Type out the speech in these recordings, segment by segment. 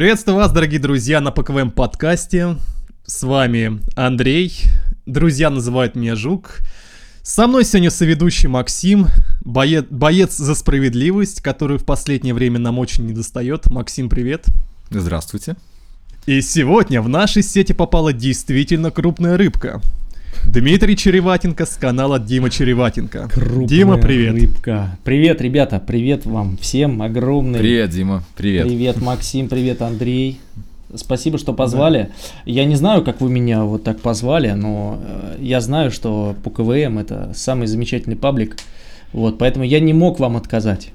Приветствую вас, дорогие друзья, на ПКВМ подкасте. С вами Андрей. Друзья называют меня Жук. Со мной сегодня соведущий Максим, боец, боец за справедливость, который в последнее время нам очень недостает. Максим, привет. Здравствуйте. И сегодня в нашей сети попала действительно крупная рыбка. Дмитрий Череватенко с канала Дима Череватенко. Крупная Дима, привет. Рыбка. Привет, ребята, привет вам всем огромный. Привет, Дима, привет. Привет, Максим, привет, Андрей. Спасибо, что позвали. Я не знаю, как вы меня вот так позвали, но э, я знаю, что по КВМ это самый замечательный паблик. Вот, поэтому я не мог вам отказать.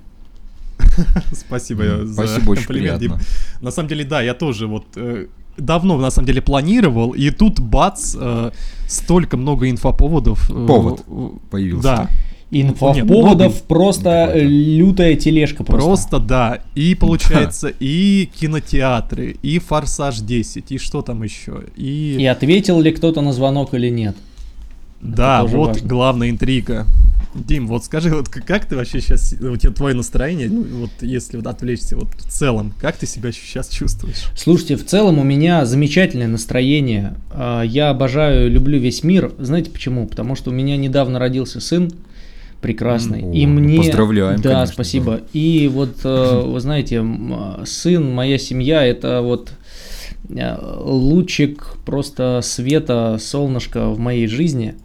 Спасибо М, за спасибо, очень комплимент, Дим. приятно. На самом деле, да, я тоже вот э, давно, на самом деле, планировал, и тут, бац, э, столько много инфоповодов. э, Повод появился. Да, Инфоповодов много просто какой-то. э, лютая тележка просто. просто да. И получается, и кинотеатры, и Форсаж 10, и что там еще, и... И ответил ли кто-то на звонок или нет? Да, вот важно. главная интрига. Дим, вот скажи, вот как ты вообще сейчас, у тебя твое настроение, ну, вот если вот отвлечься, вот в целом, как ты себя сейчас чувствуешь? Слушайте, в целом у меня замечательное настроение. А, Я обожаю, люблю весь мир. Знаете почему? Потому что у меня недавно родился сын прекрасный. М, и о, ну, мне... поздравляем, Да, конечно, спасибо. И вот, э, вы знаете, а, сын, моя семья, это вот э, лучик просто света, солнышко в моей жизни,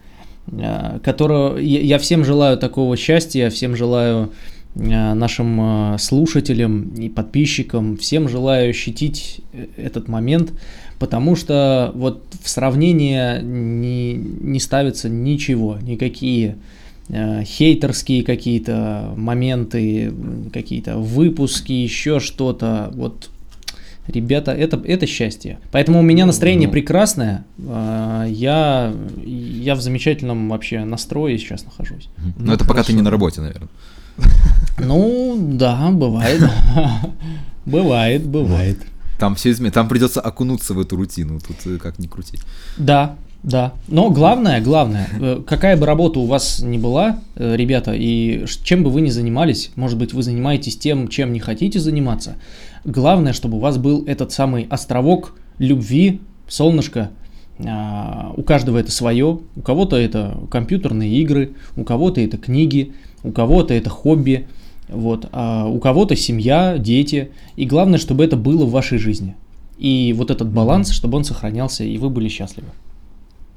э, которого я всем желаю такого счастья, всем желаю э, нашим э, слушателям и подписчикам, всем желаю ощутить этот момент, потому что вот в сравнение не, не ставится ничего, никакие хейтерские какие-то моменты, какие-то выпуски, еще что-то. Вот, ребята, это, это счастье. Поэтому у меня настроение Ну. прекрасное. э, Я, я в замечательном вообще настрое сейчас нахожусь. Мгм. Ну, Но это пока ты хорошо. не на работе, наверное. Ну, да, бывает. Бывает, бывает. Там все изме... Там придется окунуться в эту рутину, тут э, как ни крутить. Да, да. Но главное, главное, э, какая бы работа у вас ни была, э, ребята, и чем бы вы ни занимались, может быть, вы занимаетесь тем, чем не хотите заниматься, главное, чтобы у вас был этот самый островок любви, солнышко. А, У каждого это свое, у кого-то это компьютерные игры, у кого-то это книги, у кого-то это хобби, вот, а у кого-то семья, дети, и главное, чтобы это было в вашей жизни. И вот этот баланс, чтобы он сохранялся, и вы были счастливы.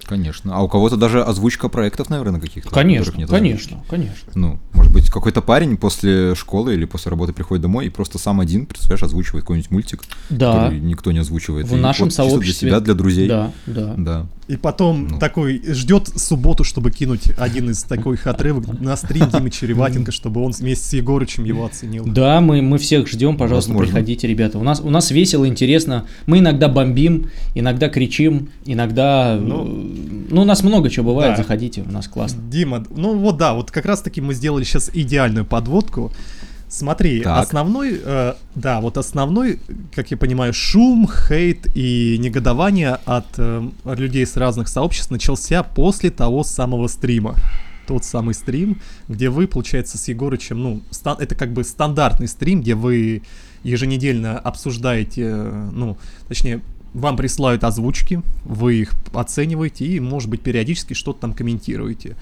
Конечно. А у кого-то даже озвучка проектов, наверное, каких-то. Конечно, нет конечно, озвучки. конечно. Ну, может быть, какой-то парень после школы или после работы приходит домой и просто сам один, представляешь, озвучивает какой-нибудь мультик, Да, который никто не озвучивает. в И нашем вот сообществе. для себя, для друзей. Да, да. Да. И потом Ну. такой ждет субботу, чтобы кинуть один из таких отрывок на стрим Димы Череватенко, чтобы он вместе с Егорычем его оценил. Да, мы, мы всех ждем, пожалуйста, Возможно. приходите, ребята. У нас, у нас весело, интересно. Мы иногда бомбим, иногда кричим, иногда... Ну, Ну, у нас много чего бывает, да. заходите, у нас классно. Дима, ну вот да, вот как раз таки мы сделали сейчас идеальную подводку. Смотри, Так. основной, э, да, вот основной, как я понимаю, шум, хейт и негодование от э, людей с разных сообществ начался после того самого стрима. Тот самый стрим, где вы, получается, с Егорычем, ну, ста- это как бы стандартный стрим, где вы еженедельно обсуждаете, э, ну, точнее, вам присылают озвучки, вы их оцениваете и, может быть, периодически что-то там комментируете.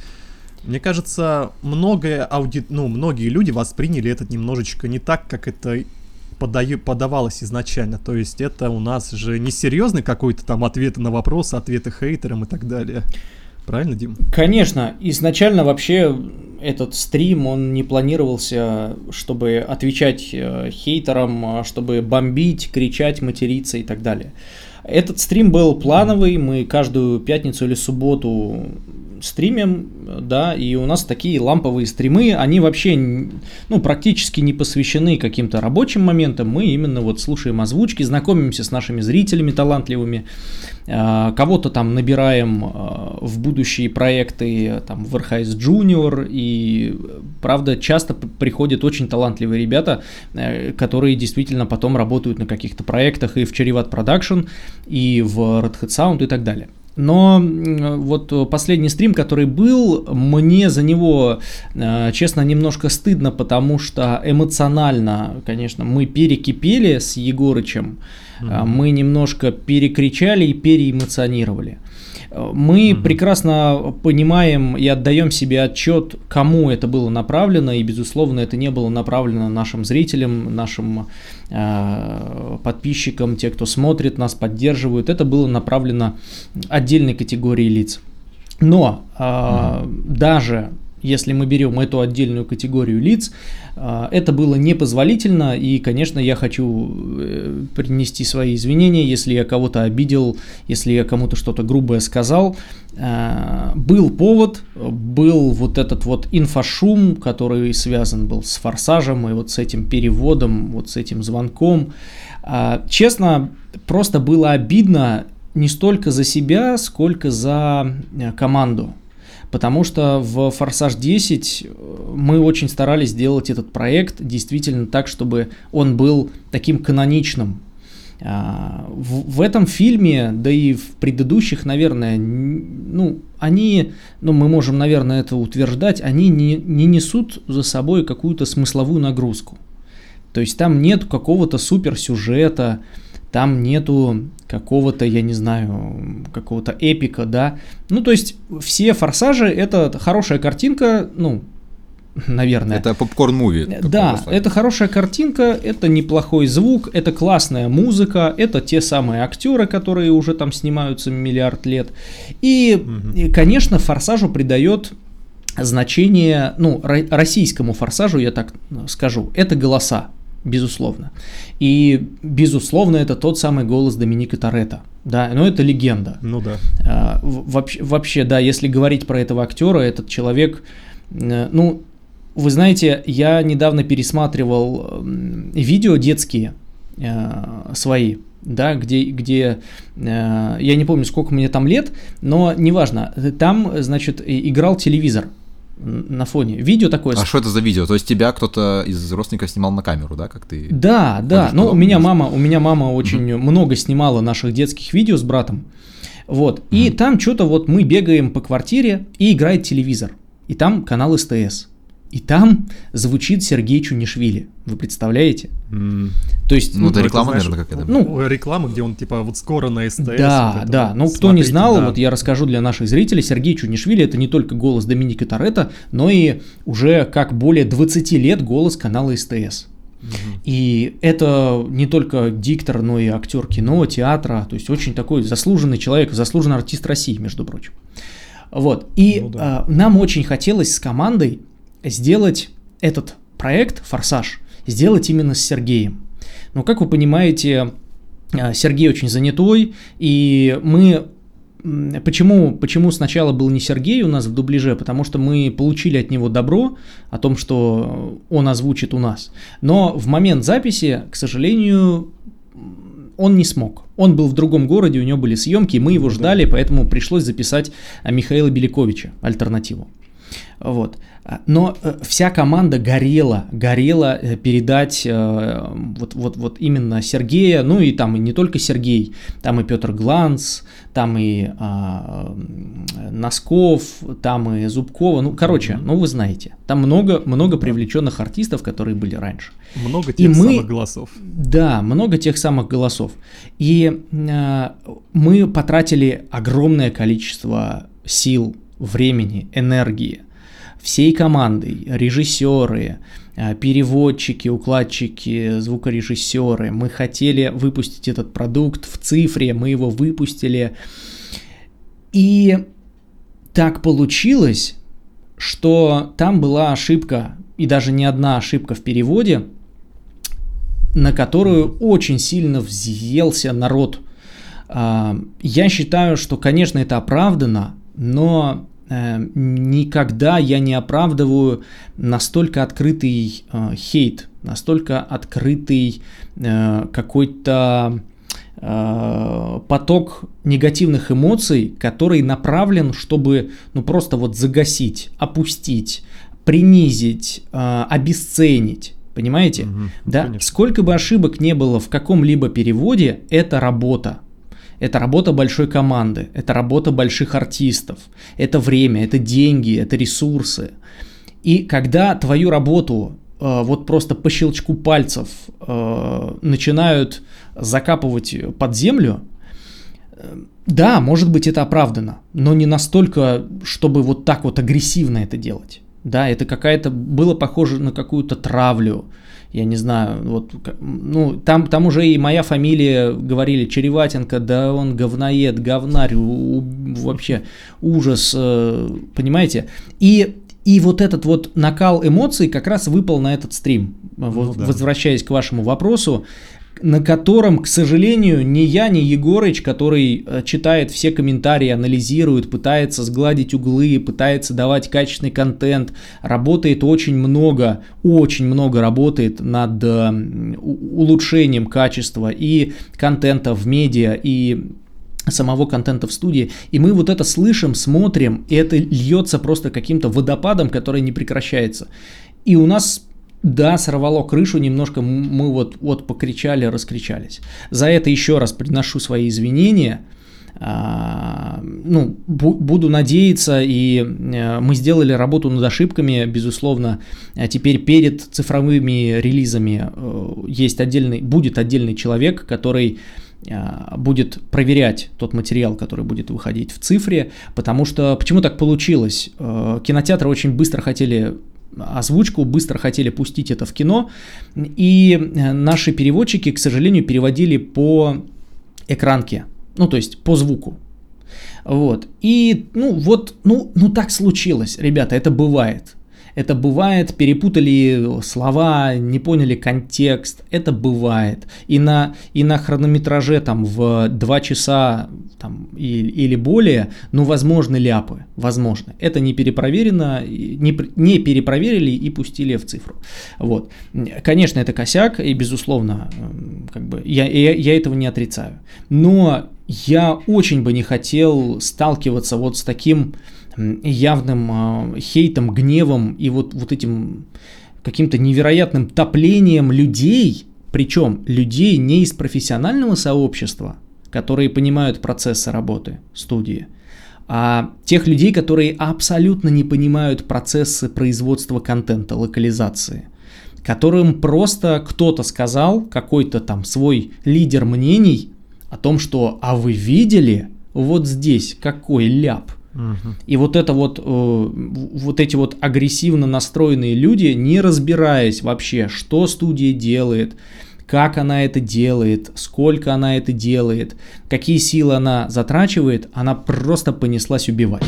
Мне кажется, многое ауди... ну, многие люди восприняли это немножечко не так, как это подаю... подавалось изначально. То есть это у нас же не серьезный какой-то там ответы на вопросы, ответы хейтерам и так далее. Правильно, Дим? Конечно, изначально вообще этот стрим, он не планировался, чтобы отвечать э, хейтерам, э, чтобы бомбить, кричать, материться и так далее. Этот стрим был плановый, мы каждую пятницу или субботу стримим, да, и у нас такие ламповые стримы, они вообще, ну, практически не посвящены каким-то рабочим моментам, мы именно вот слушаем озвучки, знакомимся с нашими зрителями талантливыми, а, кого-то там набираем а, в будущие проекты, там, в RHS Junior, и, правда, часто приходят очень талантливые ребята, э, которые действительно потом работают на каких-то проектах и в Cherryvat Production, и в Red Hat Sound и так далее. Но вот последний стрим, который был, мне за него, э, честно, немножко стыдно, потому что эмоционально, конечно, мы перекипели с Егорычем, mm-hmm. мы немножко перекричали и переэмоционировали. Мы угу. прекрасно понимаем и отдаем себе отчет, кому это было направлено, и, безусловно, это не было направлено нашим зрителям, нашим э, подписчикам, те, кто смотрит нас, поддерживают. Это было направлено отдельной категории лиц. Но э, угу. даже если мы берем эту отдельную категорию лиц, а, это было непозволительно, и, конечно, я хочу э, принести свои извинения, если я кого-то обидел, если я кому-то что-то грубое сказал. А, был повод, был вот этот вот инфошум, который связан был с форсажем и вот с этим переводом, вот с этим звонком. А, честно, просто было обидно не столько за себя, сколько за э, команду потому что в «Форсаж 10» э, мы очень старались сделать этот проект действительно так, чтобы он был таким каноничным. А, в, этом фильме, да и в предыдущих, наверное, ну, они, ну, мы можем, наверное, это утверждать, они не, не несут за собой какую-то смысловую нагрузку. То есть там нет какого-то суперсюжета, там нету какого-то, я не знаю, какого-то эпика, да. Ну, то есть все форсажи это хорошая картинка, ну, наверное. Это попкорн-муви. Да, это хорошая картинка, это неплохой звук, это классная музыка, это те самые актеры, которые уже там снимаются миллиард лет. И, угу. и конечно, форсажу придает значение, ну, российскому форсажу, я так скажу, это голоса безусловно. И, безусловно, это тот самый голос Доминика Торетто. Да, но это легенда. Ну да. А, вообще, вообще, да, если говорить про этого актера, этот человек, э, ну, вы знаете, я недавно пересматривал видео детские э, свои, да, где, где э, я не помню, сколько мне там лет, но неважно, там, значит, играл телевизор на фоне. Видео такое. А что это за видео? То есть тебя кто-то из родственников снимал на камеру, да, как ты? Да, да. Ну, у меня мама, у меня мама очень угу. много снимала наших детских видео с братом. Вот. Угу. И там что-то вот мы бегаем по квартире и играет телевизор. И там канал СТС. И там звучит Сергей Чунишвили. Вы представляете? Mm. То есть, ну, ну это реклама, знаешь, наверное, какая-то. Ну, реклама, где он типа вот скоро на СТС. Да, вот да. Вот. Ну, кто не знал, да. вот я расскажу для наших зрителей. Сергей Чунишвили это не только голос Доминика Торетто, но и уже как более 20 лет голос канала СТС. И это не только диктор, но и актер кино, театра, то есть очень такой заслуженный человек, заслуженный артист России, между прочим. Вот. И ну, да. э, нам очень хотелось с командой сделать этот проект «Форсаж», сделать именно с Сергеем. Но, как вы понимаете, а, Сергей очень занятой, и мы Почему, почему сначала был не Сергей у нас в дубляже? Потому что мы получили от него добро о том, что он озвучит у нас. Но в момент записи, к сожалению, он не смог. Он был в другом городе, у него были съемки, мы его ждали, поэтому пришлось записать Михаила Беляковича альтернативу. Вот. Но э, вся команда горела, горела э, передать э, вот, вот, вот именно Сергея, ну и там и не только Сергей, там и Петр Гланс, там и а, Носков, там и Зубкова, ну короче, ну вы знаете, там много, много привлеченных артистов, которые были раньше. Много тех и мы, самых голосов. Да, много тех самых голосов. И а, мы потратили огромное количество сил, времени, энергии всей командой, режиссеры, э, переводчики, укладчики, звукорежиссеры. Мы хотели выпустить этот продукт в цифре, мы его выпустили. И так получилось, что там была ошибка, и даже не одна ошибка в переводе, на которую очень сильно взъелся народ. А, я считаю, что, конечно, это оправдано, но никогда я не оправдываю настолько открытый э, хейт, настолько открытый э, какой-то э, поток негативных эмоций, который направлен, чтобы ну просто вот загасить, опустить, принизить, обесценить. Понимаете? Угу, да? Сколько бы ошибок не было в каком-либо переводе, это работа. Это работа большой команды, это работа больших артистов, это время, это деньги, это ресурсы. И когда твою работу э, вот просто по щелчку пальцев э, начинают закапывать под землю, э, да, может быть это оправдано, но не настолько, чтобы вот так вот агрессивно это делать. Да, это какая-то, было похоже на какую-то травлю, я не знаю, вот, ну, там, там уже и моя фамилия говорили, Череватенко, да он говноед, говнарь, у, вообще ужас, э, понимаете? И, и вот этот вот накал эмоций как раз выпал на этот стрим. Ну, вот, да. Возвращаясь к вашему вопросу, на котором, к сожалению, ни я, ни Егорыч, который э, читает все комментарии, анализирует, пытается сгладить углы, пытается давать качественный контент, работает очень много, очень много работает над э, улучшением качества и контента в медиа, и самого контента в студии, и мы вот это слышим, смотрим, и это льется просто каким-то водопадом, который не прекращается. И у нас да, сорвало крышу, немножко мы вот, вот покричали, раскричались. За это еще раз приношу свои извинения. А, ну, буду надеяться, и э, мы сделали работу над ошибками, безусловно. А теперь перед цифровыми релизами э, есть отдельный, будет отдельный человек, который а, будет проверять тот материал, который будет выходить в цифре, потому что почему так получилось? Э, кинотеатры очень быстро хотели озвучку, быстро хотели пустить это в кино, и э, наши переводчики, к сожалению, переводили по экранке, ну, то есть по звуку. Вот. И, ну, вот, ну, ну так случилось, ребята, это бывает. Это бывает, перепутали слова, не поняли контекст. Это бывает. И на, и на хронометраже там в 2 часа там, или, или более, ну, возможны ляпы. Возможно. Это не перепроверено, не, не перепроверили и пустили в цифру. Вот. Конечно, это косяк, и, безусловно, как бы, я, я, я этого не отрицаю. Но я очень бы не хотел сталкиваться вот с таким явным э, хейтом, гневом и вот, вот этим каким-то невероятным топлением людей, причем людей не из профессионального сообщества, которые понимают процессы работы студии, а тех людей, которые абсолютно не понимают процессы производства контента, локализации, которым просто кто-то сказал, какой-то там свой лидер мнений о том, что «а вы видели вот здесь какой ляп?» И вот это вот, э, вот эти вот агрессивно настроенные люди, не разбираясь вообще, что студия делает, как она это делает, сколько она это делает, какие силы она затрачивает, она просто понеслась убивать.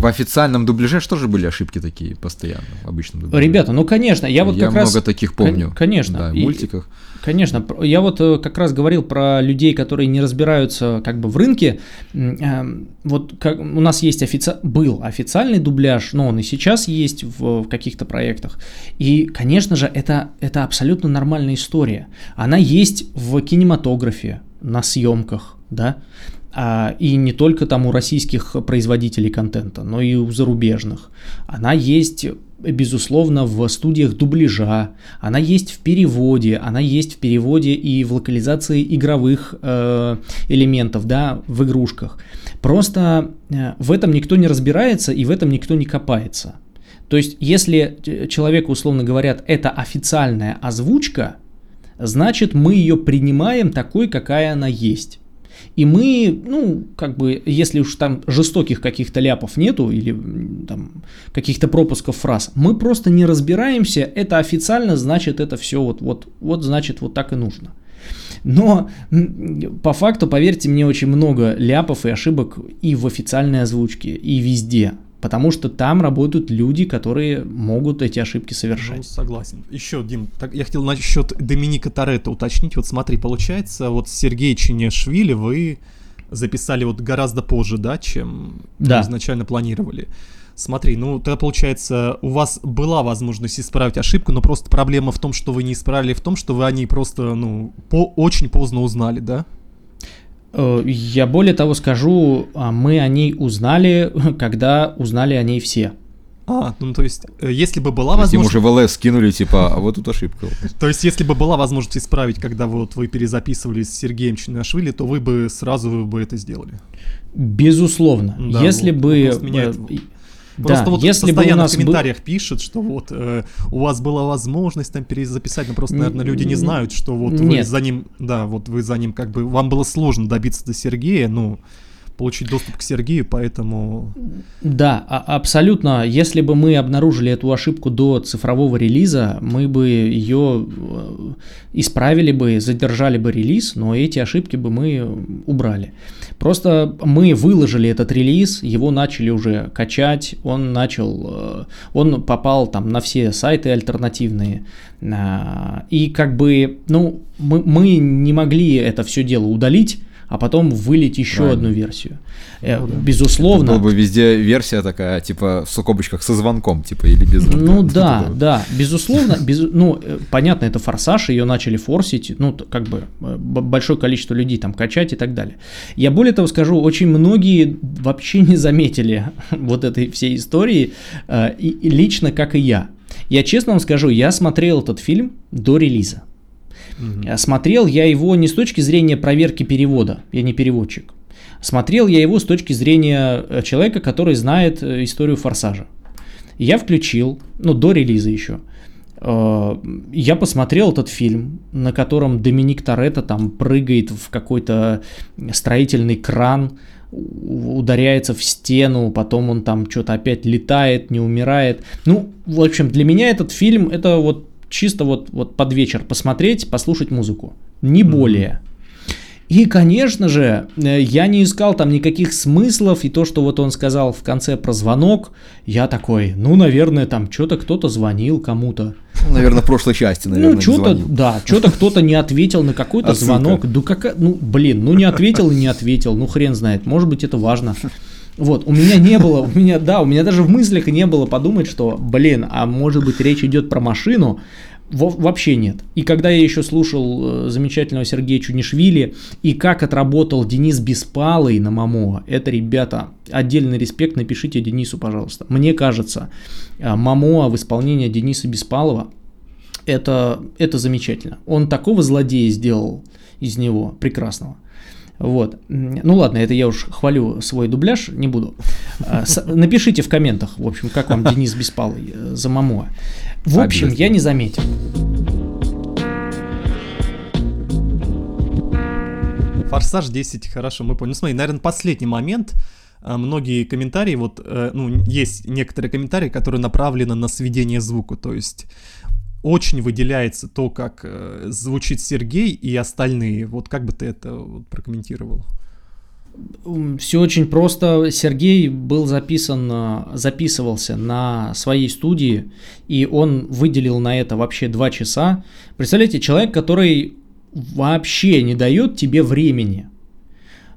В официальном дубляже что же были ошибки такие постоянно в обычном дубляже? Ребята, ну конечно, я вот я как много раз... таких помню. Конечно. Да, в и... мультиках. Конечно, я вот э, как раз говорил про людей, которые не разбираются как бы в рынке. Эм, вот как, у нас есть офици... был официальный дубляж, но он и сейчас есть в, в каких-то проектах. И, конечно же, это, это абсолютно нормальная история. Она есть в кинематографе, на съемках, да. А, и не только там у российских производителей контента, но и у зарубежных. Она есть безусловно, в студиях дубляжа, она есть в переводе, она есть в переводе и в локализации игровых э, элементов, да, в игрушках. Просто э, в этом никто не разбирается и в этом никто не копается. То есть, если человеку, условно говорят, это официальная озвучка, значит мы ее принимаем такой, какая она есть. И мы, ну, как бы, если уж там жестоких каких-то ляпов нету или там каких-то пропусков фраз, мы просто не разбираемся, это официально, значит, это все вот, вот, вот, значит, вот так и нужно. Но по факту, поверьте мне, очень много ляпов и ошибок и в официальной озвучке, и везде. Потому что там работают люди, которые могут эти ошибки совершать. Ну, согласен. Еще, Дим, так, я хотел насчет Доминика Торетто уточнить. Вот смотри, получается, вот Сергей Чинешвили вы записали вот гораздо позже, да, чем да. изначально планировали. Смотри, ну тогда получается, у вас была возможность исправить ошибку, но просто проблема в том, что вы не исправили, в том, что вы о ней просто, ну, по очень поздно узнали, да? Э, я более того скажу, а мы о ней узнали, когда узнали о ней все. А, ну то есть, э, если бы была То есть Им возможность... уже в ЛС скинули, типа, а вот тут ошибка. То есть, если бы была возможность исправить, когда вот вы перезаписывали с Сергеем Чинашвили, то вы бы сразу бы это сделали. Безусловно. Да, если вот, бы... Просто да, вот если бы у постоянно нас в был- комментариях пишут, что вот э, у вас была возможность там перезаписать, но просто, наверное, люди не знают, что вот вы нет. за ним, да, вот вы за ним как бы, вам было сложно добиться до Сергея, ну, получить доступ к Сергею, поэтому... Да, а- абсолютно. Если бы мы обнаружили эту ошибку до цифрового релиза, мы бы ее э, исправили бы, задержали бы релиз, но эти ошибки бы мы убрали. Просто мы выложили этот релиз, его начали уже качать, он начал, э, он попал там на все сайты альтернативные. а, И как бы, ну, мы, мы не могли это все дело удалить, а потом вылить еще Правильно. одну версию. Э, Ну да. Безусловно. Была бы везде версия такая, типа, в скобочках со звонком, типа, или без звонка. Ну да, это да, безусловно, без, ну э, понятно, это форсаж, ее начали форсить, ну как бы э, большое количество людей там качать и так далее. Я более того скажу, очень многие вообще не заметили вот этой всей истории, э, и, и лично как и я. Я честно вам скажу, я смотрел этот фильм до релиза. А Смотрел я его не с точки зрения проверки перевода, я не переводчик. Смотрел я его с точки зрения э, человека, который знает э, историю форсажа. Я включил, ну, до релиза еще. Я посмотрел этот фильм, на котором Доминик Торетто там прыгает в какой-то строительный кран, ударяется в стену, потом он там что-то опять летает, не умирает. Ну, в общем, для меня этот фильм это вот чисто вот, вот под вечер посмотреть, послушать музыку. Не более. И, конечно же, э, я не искал там никаких смыслов, и то, что вот он сказал в конце про звонок, я такой, ну, наверное, там что-то кто-то звонил кому-то. Ну, Наверное, в прошлой части, наверное, ну, что-то, да, что-то кто-то не ответил на какой-то Отсылка. звонок. Ну, какая, ну, блин, ну, не ответил и не ответил, ну, хрен знает, может быть, это важно. Вот, у меня не было, у меня, да, у меня даже в мыслях не было подумать, что, блин, а может быть, речь идет про машину, Во- вообще нет. И когда я еще слушал э, замечательного Сергея Чунишвили, и как отработал Денис Беспалый на Мамоа, это, ребята, отдельный респект, напишите Денису, пожалуйста. Мне кажется, э, Мамоа в исполнении Дениса Беспалова, это, это замечательно. Он такого злодея сделал из него, прекрасного. Вот. Ну ладно, это я уж хвалю свой дубляж, не буду. А, Напишите в комментах, в общем, как вам Денис Беспалый э, за Мамоа. В общем, я не заметил. Форсаж 10, хорошо, мы поняли. Ну, смотри, наверное, последний момент. А, Многие комментарии, вот, э, ну, есть некоторые комментарии, которые направлены на сведение звука, то есть очень выделяется то, как э, звучит Сергей и остальные. Вот как бы ты это прокомментировал? Все очень просто. Сергей был записан, э, записывался на своей студии, и он выделил на это вообще два часа. Представляете, человек, который вообще не дает тебе времени.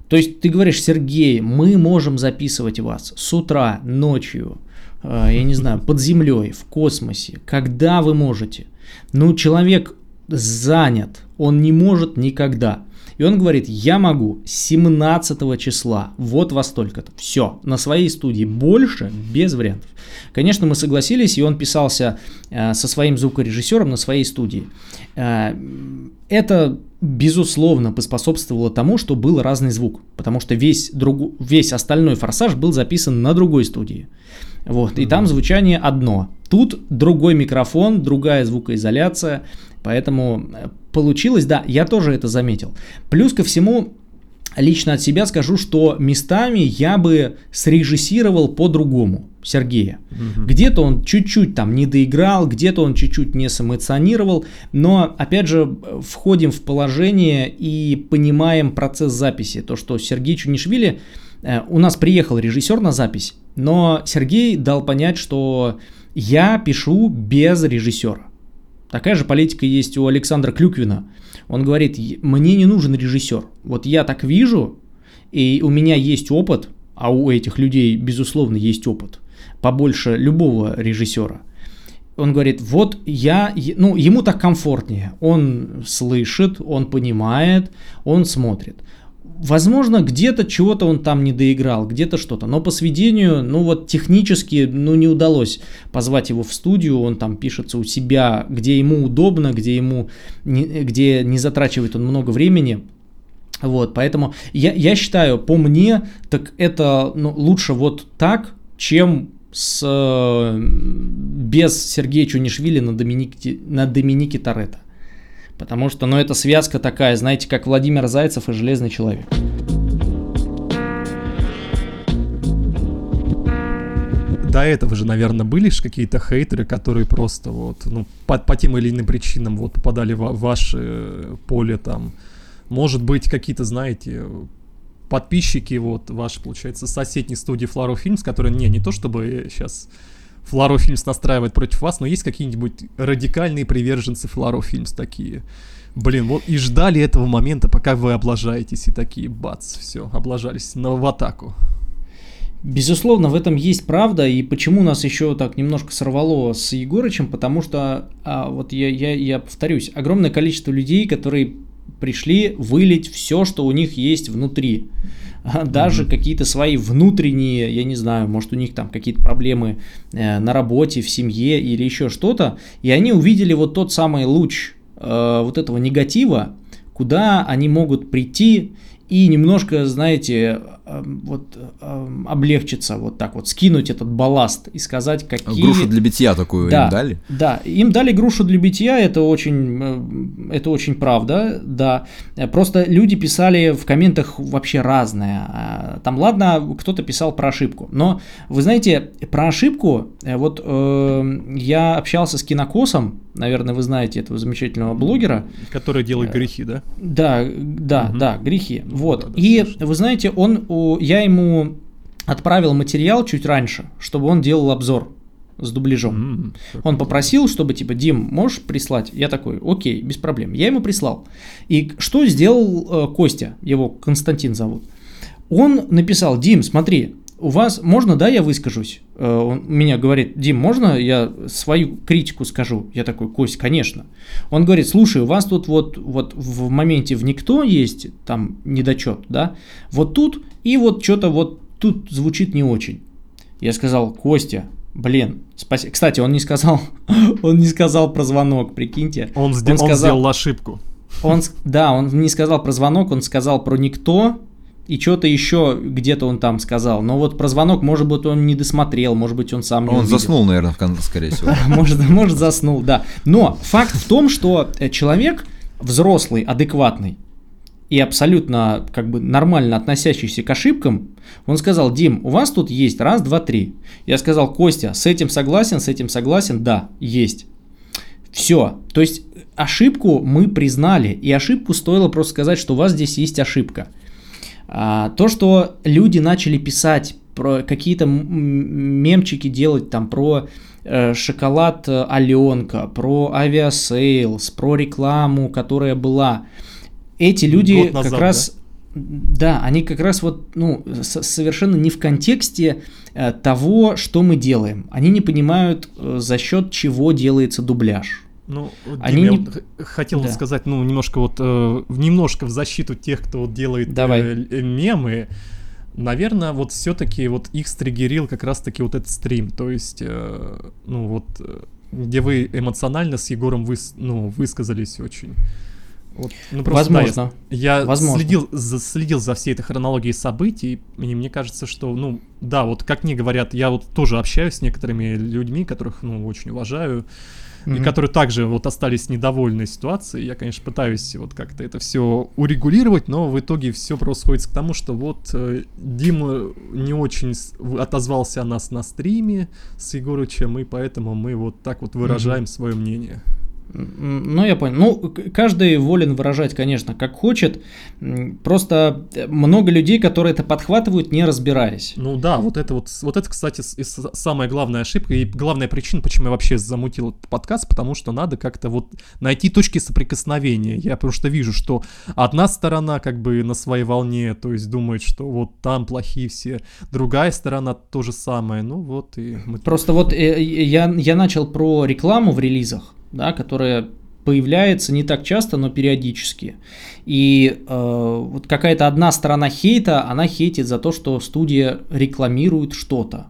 То есть ты говоришь, Сергей, мы можем записывать вас с утра, ночью, я не знаю, под землей, в космосе, когда вы можете. Ну, человек занят, он не может никогда. И он говорит, я могу 17 числа, вот во столько-то. Все, на своей студии, больше без вариантов. Конечно, мы согласились, и он писался э, со своим звукорежиссером на своей студии. Э, это, безусловно, поспособствовало тому, что был разный звук, потому что весь, другу, весь остальной форсаж был записан на другой студии. Вот, и там звучание одно. Тут другой микрофон, другая звукоизоляция, поэтому э, получилось, да, я тоже это заметил. Плюс ко всему, лично от себя скажу, что местами я бы срежиссировал по-другому Сергея. Где-то он чуть-чуть там не доиграл, где-то он чуть-чуть не сэмоционировал, но опять же входим в положение и понимаем процесс записи. То, что Сергей Чунишвили, у нас приехал режиссер на запись, но Сергей дал понять, что я пишу без режиссера. Такая же политика есть у Александра Клюквина. Он говорит, «Е- мне не нужен режиссер. Вот я так вижу, и у меня есть опыт, а у этих людей, безусловно, есть опыт, побольше любого режиссера. Он говорит, вот я, ну, ему так комфортнее. Он слышит, он понимает, он смотрит. Возможно, где-то чего-то он там не доиграл, где-то что-то. Но по сведению, ну вот технически, ну не удалось позвать его в студию. Он там пишется у себя, где ему удобно, где ему, не, где не затрачивает он много времени. Вот, поэтому я, я считаю, по мне, так это ну, лучше вот так, чем с, без Сергея Чунишвили на Доминике, на Доминике Торетто. Потому что, ну, это связка такая, знаете, как Владимир Зайцев и Железный человек. До этого же, наверное, были же какие-то хейтеры, которые просто вот, ну, по, по тем или иным причинам вот попадали в, ваше поле там. Может быть, какие-то, знаете, подписчики, вот, ваши, получается, соседней студии Фларо Фильмс, которые, не, не то чтобы сейчас Фларо Фильмс настраивает против вас, но есть какие-нибудь радикальные приверженцы Фларо Фильмс такие. Блин, вот и ждали этого момента, пока вы облажаетесь, и такие, бац, все, облажались на в атаку. Безусловно, в этом есть правда, и почему нас еще так немножко сорвало с Егорычем, потому что, а, вот я, я, я повторюсь, огромное количество людей, которые пришли вылить все, что у них есть внутри. даже mm-hmm. какие-то свои внутренние, я не знаю, может у них там какие-то проблемы э, на работе, в семье или еще что-то, и они увидели вот тот самый луч э, вот этого негатива, куда они могут прийти и немножко, знаете, вот эм, облегчиться, вот так вот, скинуть этот балласт и сказать, какие... Грушу для битья такую да, им дали? Да, им дали грушу для битья, это очень, э, это очень правда, да. Просто люди писали в комментах вообще разное. А, там, ладно, кто-то писал про ошибку, но, вы знаете, про ошибку, э, вот э, я общался с Кинокосом, наверное, вы знаете этого замечательного блогера. Который делает э, грехи, да? Да, да, угу. да, грехи. Вот. Да, да, и слушай. вы знаете, он я ему отправил материал чуть раньше, чтобы он делал обзор с дубляжом. Mm, он попросил, чтобы типа, Дим, можешь прислать? Я такой, окей, без проблем. Я ему прислал. И что сделал э, Костя, его Константин зовут? Он написал, Дим, смотри, у вас можно, да, я выскажусь? Э, он меня говорит, Дим, можно я свою критику скажу? Я такой, Кость, конечно. Он говорит, слушай, у вас тут вот, вот в моменте в никто есть там недочет, да? Вот тут и вот что-то вот тут звучит не очень. Я сказал, Костя, блин, спасибо. Кстати, он не сказал, он не сказал про звонок, прикиньте. Он, он, сказал, он сделал ошибку. Он, да, он не сказал про звонок, он сказал про никто, и что-то еще где-то он там сказал. Но вот про звонок, может быть, он не досмотрел, может быть, он сам не Он увидел. заснул, наверное, в конце, скорее всего. Может, может, заснул, да. Но факт в том, что э, человек взрослый, адекватный и абсолютно как бы нормально относящийся к ошибкам, он сказал, Дим, у вас тут есть раз, два, три. Я сказал, Костя, с этим согласен, с этим согласен, да, есть. Все. То есть ошибку мы признали, и ошибку стоило просто сказать, что у вас здесь есть ошибка. А, то, что люди начали писать про какие-то мемчики делать там про э, шоколад Аленка, про авиасейлс, про рекламу, которая была. Эти люди назад, как раз... Да? да, они как раз вот, ну, совершенно не в контексте э, того, что мы делаем. Они не понимают, э, за счет чего делается дубляж. Ну, Они Дим, не... я хотел да. сказать, ну, немножко вот, э, немножко в защиту тех, кто вот делает Давай. Э, мемы. Наверное, вот все-таки вот их стригерил как раз-таки вот этот стрим, то есть, э, ну вот, э, где вы эмоционально с Егором выс, ну, высказались очень. Вот, ну, просто, Возможно. Да, я я Возможно. Следил, за, следил за всей этой хронологией событий, и мне кажется, что, ну, да, вот как мне говорят, я вот тоже общаюсь с некоторыми людьми, которых, ну, очень уважаю, mm-hmm. и которые также вот остались недовольны ситуацией. Я, конечно, пытаюсь вот как-то это все урегулировать, но в итоге все происходит к тому, что вот э, Дима не очень отозвался о нас на стриме с Егорычем, и поэтому мы вот так вот выражаем mm-hmm. свое мнение. Ну, я понял. Ну, каждый волен выражать, конечно, как хочет. Просто много людей, которые это подхватывают, не разбираясь. Ну да, вот это вот, вот это, кстати, самая главная ошибка и главная причина, почему я вообще замутил этот подкаст, потому что надо как-то вот найти точки соприкосновения. Я просто вижу, что одна сторона как бы на своей волне, то есть думает, что вот там плохие все, другая сторона то же самое. Ну вот и мы... Просто вот э, я, я начал про рекламу в релизах да, которая появляется не так часто, но периодически. И э, вот какая-то одна сторона хейта, она хейтит за то, что студия рекламирует что-то.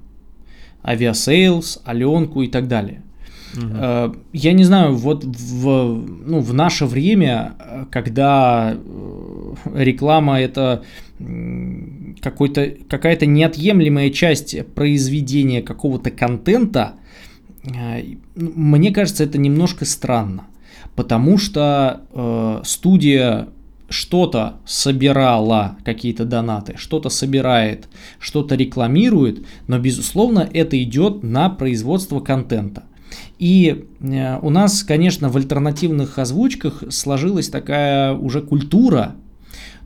Авиасейлс, Аленку и так далее. Угу. Я не знаю, вот в, ну, в наше время, когда э, реклама это какой-то, какая-то неотъемлемая часть произведения какого-то контента, э, мне кажется, это немножко странно. Потому что э, студия что-то собирала, какие-то донаты, что-то собирает, что-то рекламирует, но, безусловно, это идет на производство контента. И э, у нас, конечно, в альтернативных озвучках сложилась такая уже культура,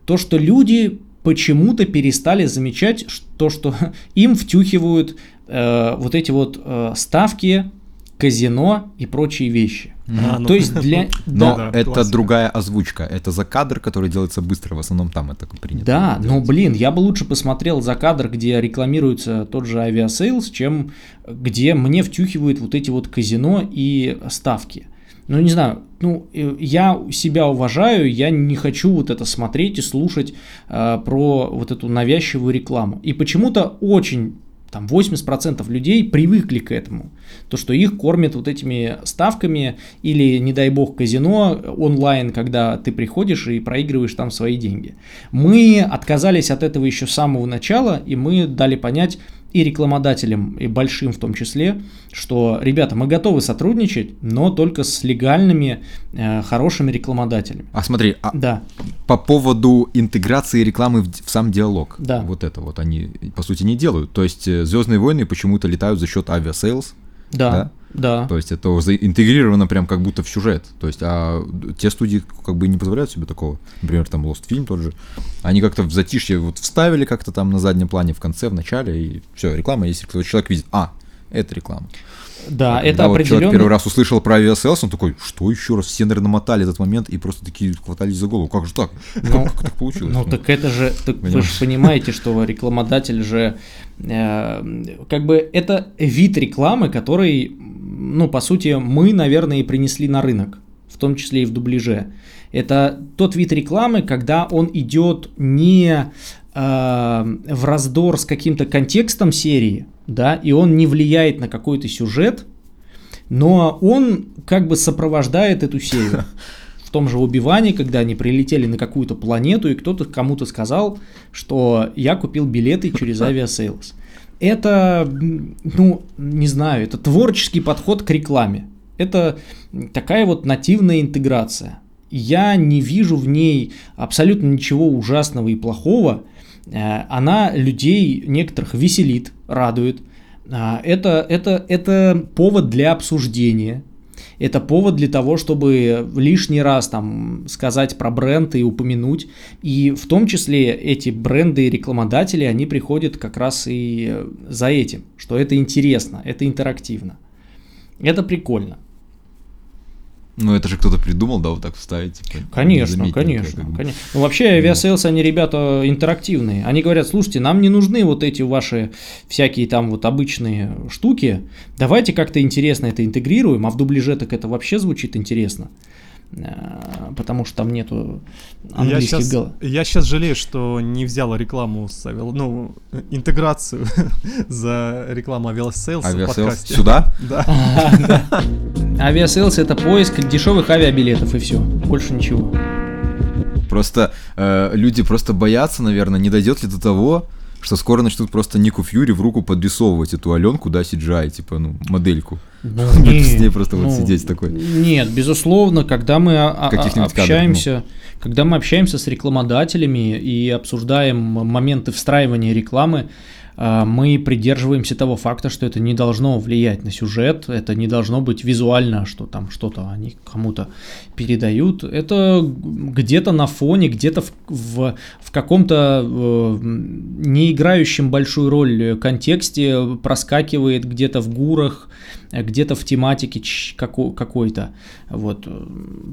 то, что люди почему-то перестали замечать то, что им втюхивают э, вот эти вот э, ставки, казино и прочие вещи. А, ну, То есть для... Но да, это классика. другая озвучка, это за кадр, который делается быстро, в основном там это принято. Да, но блин, я бы лучше посмотрел за кадр, где рекламируется тот же авиасейлс, чем где мне втюхивают вот эти вот казино и ставки. Ну, не знаю, ну, э, я себя уважаю, я не хочу вот это смотреть и слушать э, про вот эту навязчивую рекламу. И почему-то очень там 80% людей привыкли к этому. То, что их кормят вот этими ставками или, не дай бог, казино онлайн, когда ты приходишь и проигрываешь там свои деньги. Мы отказались от этого еще с самого начала, и мы дали понять, и рекламодателям, и большим в том числе, что, ребята, мы готовы сотрудничать, но только с легальными, э, хорошими рекламодателями. А смотри, а да. по поводу интеграции рекламы в, в сам диалог, да. вот это вот они, по сути, не делают. То есть э, Звездные войны почему-то летают за счет авиасейлс, да, да, да. То есть это интегрировано прям как будто в сюжет. То есть, а те студии как бы не позволяют себе такого. Например, там Lost Film тот же. Они как-то в затишье вот вставили как-то там на заднем плане, в конце, в начале, и все, реклама, если человек видит, а, это реклама. Да, а это определенно... Человек первый раз услышал про авиасейлс, он такой, что еще раз? Все, наверное, намотали этот момент и просто такие хватались за голову. Как же так? Ну, как, как так получилось? Ну, так это же, так вы же понимаете, что рекламодатель же, э, как бы, это вид рекламы, который, ну, по сути, мы, наверное, и принесли на рынок, в том числе и в дубляже. Это тот вид рекламы, когда он идет не э, в раздор с каким-то контекстом серии, да, и он не влияет на какой-то сюжет, но он как бы сопровождает эту серию. В том же убивании, когда они прилетели на какую-то планету, и кто-то кому-то сказал, что я купил билеты через авиасейлс. Это, ну, не знаю, это творческий подход к рекламе. Это такая вот нативная интеграция. Я не вижу в ней абсолютно ничего ужасного и плохого, она людей некоторых веселит, радует. А, это, это, это повод для обсуждения. Это повод для того, чтобы лишний раз там сказать про бренд и упомянуть. И в том числе эти бренды и рекламодатели, они приходят как раз и за этим, что это интересно, это интерактивно. Это прикольно. Ну, это же кто-то придумал, да, вот так вставить. Типа, конечно, конечно, как бы. конечно. Ну, вообще, авиасейлс, они ребята интерактивные. Они говорят, слушайте, нам не нужны вот эти ваши всякие там вот обычные штуки. Давайте как-то интересно это интегрируем, а в дубляже так это вообще звучит интересно. Э, потому что там нету английских я сейчас. Я сейчас жалею, что не взял рекламу с авиал... ну, интеграцию за рекламу авиасейлс в подкасте. Сюда? Да. Авиасейлс это поиск дешевых авиабилетов и все, больше ничего. Просто э, люди просто боятся, наверное, не дойдет ли до того, что скоро начнут просто Нику Фьюри в руку подрисовывать эту Аленку, да, CGI, типа, ну, модельку. Ну, с ней просто ну, вот сидеть такой. Нет, безусловно, когда мы общаемся, ну. когда мы общаемся с рекламодателями и обсуждаем моменты встраивания рекламы, мы придерживаемся того факта, что это не должно влиять на сюжет, это не должно быть визуально, что там что-то они кому-то передают. Это где-то на фоне, где-то в, в, в каком-то э, не играющем большую роль контексте проскакивает где-то в гурах, где-то в тематике какой-то. Вот.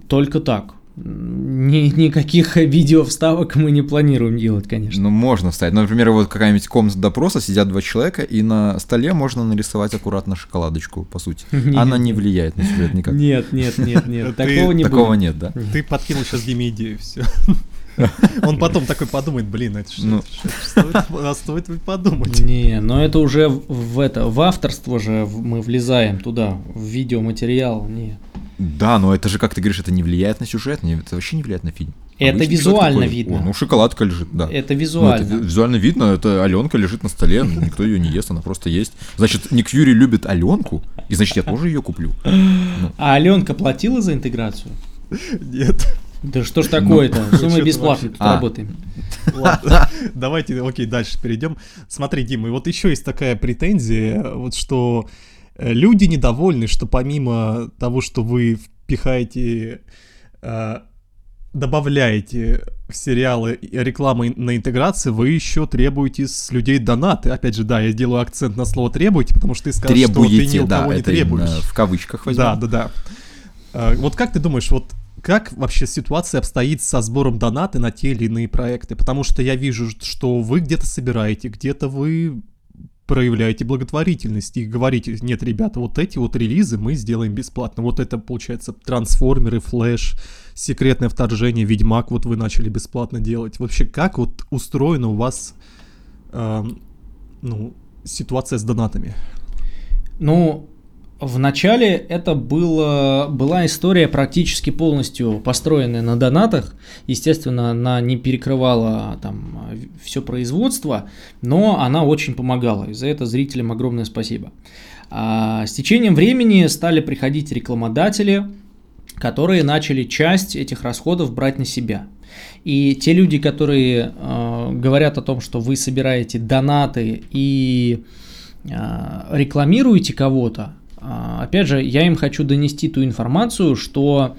Только так. Ни, никаких видео вставок мы не планируем делать, конечно. Ну, можно вставить. Ну, например, вот какая-нибудь комната допроса, сидят два человека, и на столе можно нарисовать аккуратно шоколадочку, по сути. Нет, Она не влияет на сюжет никак. Нет, нет, нет, нет, такого не Такого нет, да? Ты подкинул сейчас Диме идею, все. Он потом такой подумает, блин, это что? Ну. это что? Стоит, а стоит подумать. Не, но это уже в, в это, в авторство же мы влезаем туда, в видеоматериал, не. Да, но это же, как ты говоришь, это не влияет на сюжет, не- это вообще не влияет на фильм. Это Обычный визуально такой, видно. «О, ну, шоколадка лежит, да. Это Ну, визуально. это ви- визуально видно, это Аленка лежит на столе, ну, никто ее не ест, она просто есть. Значит, Ник Фьюри любит Аленку, и значит, я тоже ее куплю. А Аленка платила за интеграцию? Нет. Да что ж такое-то? Ну, Что мы бесплатно тут А. работаем? Ладно, давайте, окей, дальше перейдем. Смотри, Дима, и вот еще есть такая претензия, вот что люди недовольны, что помимо того, что вы впихаете, э, добавляете в сериалы рекламы на интеграции, вы еще требуете с людей донаты. Опять же, да, я делаю акцент на слово требуете, потому что ты сказал, что ты ни Требуете, у да, кого не требуешь. в кавычках возьмем. Да, да, да. А, Вот как ты думаешь, вот как вообще ситуация обстоит со сбором донаты на те или иные проекты? Потому что я вижу, что вы где-то собираете, где-то вы проявляете благотворительность и говорите, нет, ребята, вот эти вот релизы мы сделаем бесплатно. Вот это, получается, трансформеры, флэш, секретное вторжение, Ведьмак вот вы начали бесплатно делать. Вообще, как вот устроена у вас эм, ну, ситуация с донатами? Ну, в начале это было, была история практически полностью построенная на донатах. Естественно, она не перекрывала там все производство, но она очень помогала. И за это зрителям огромное спасибо. А с течением времени стали приходить рекламодатели, которые начали часть этих расходов брать на себя. И те люди, которые э, говорят о том, что вы собираете донаты и э, рекламируете кого-то, опять же, я им хочу донести ту информацию, что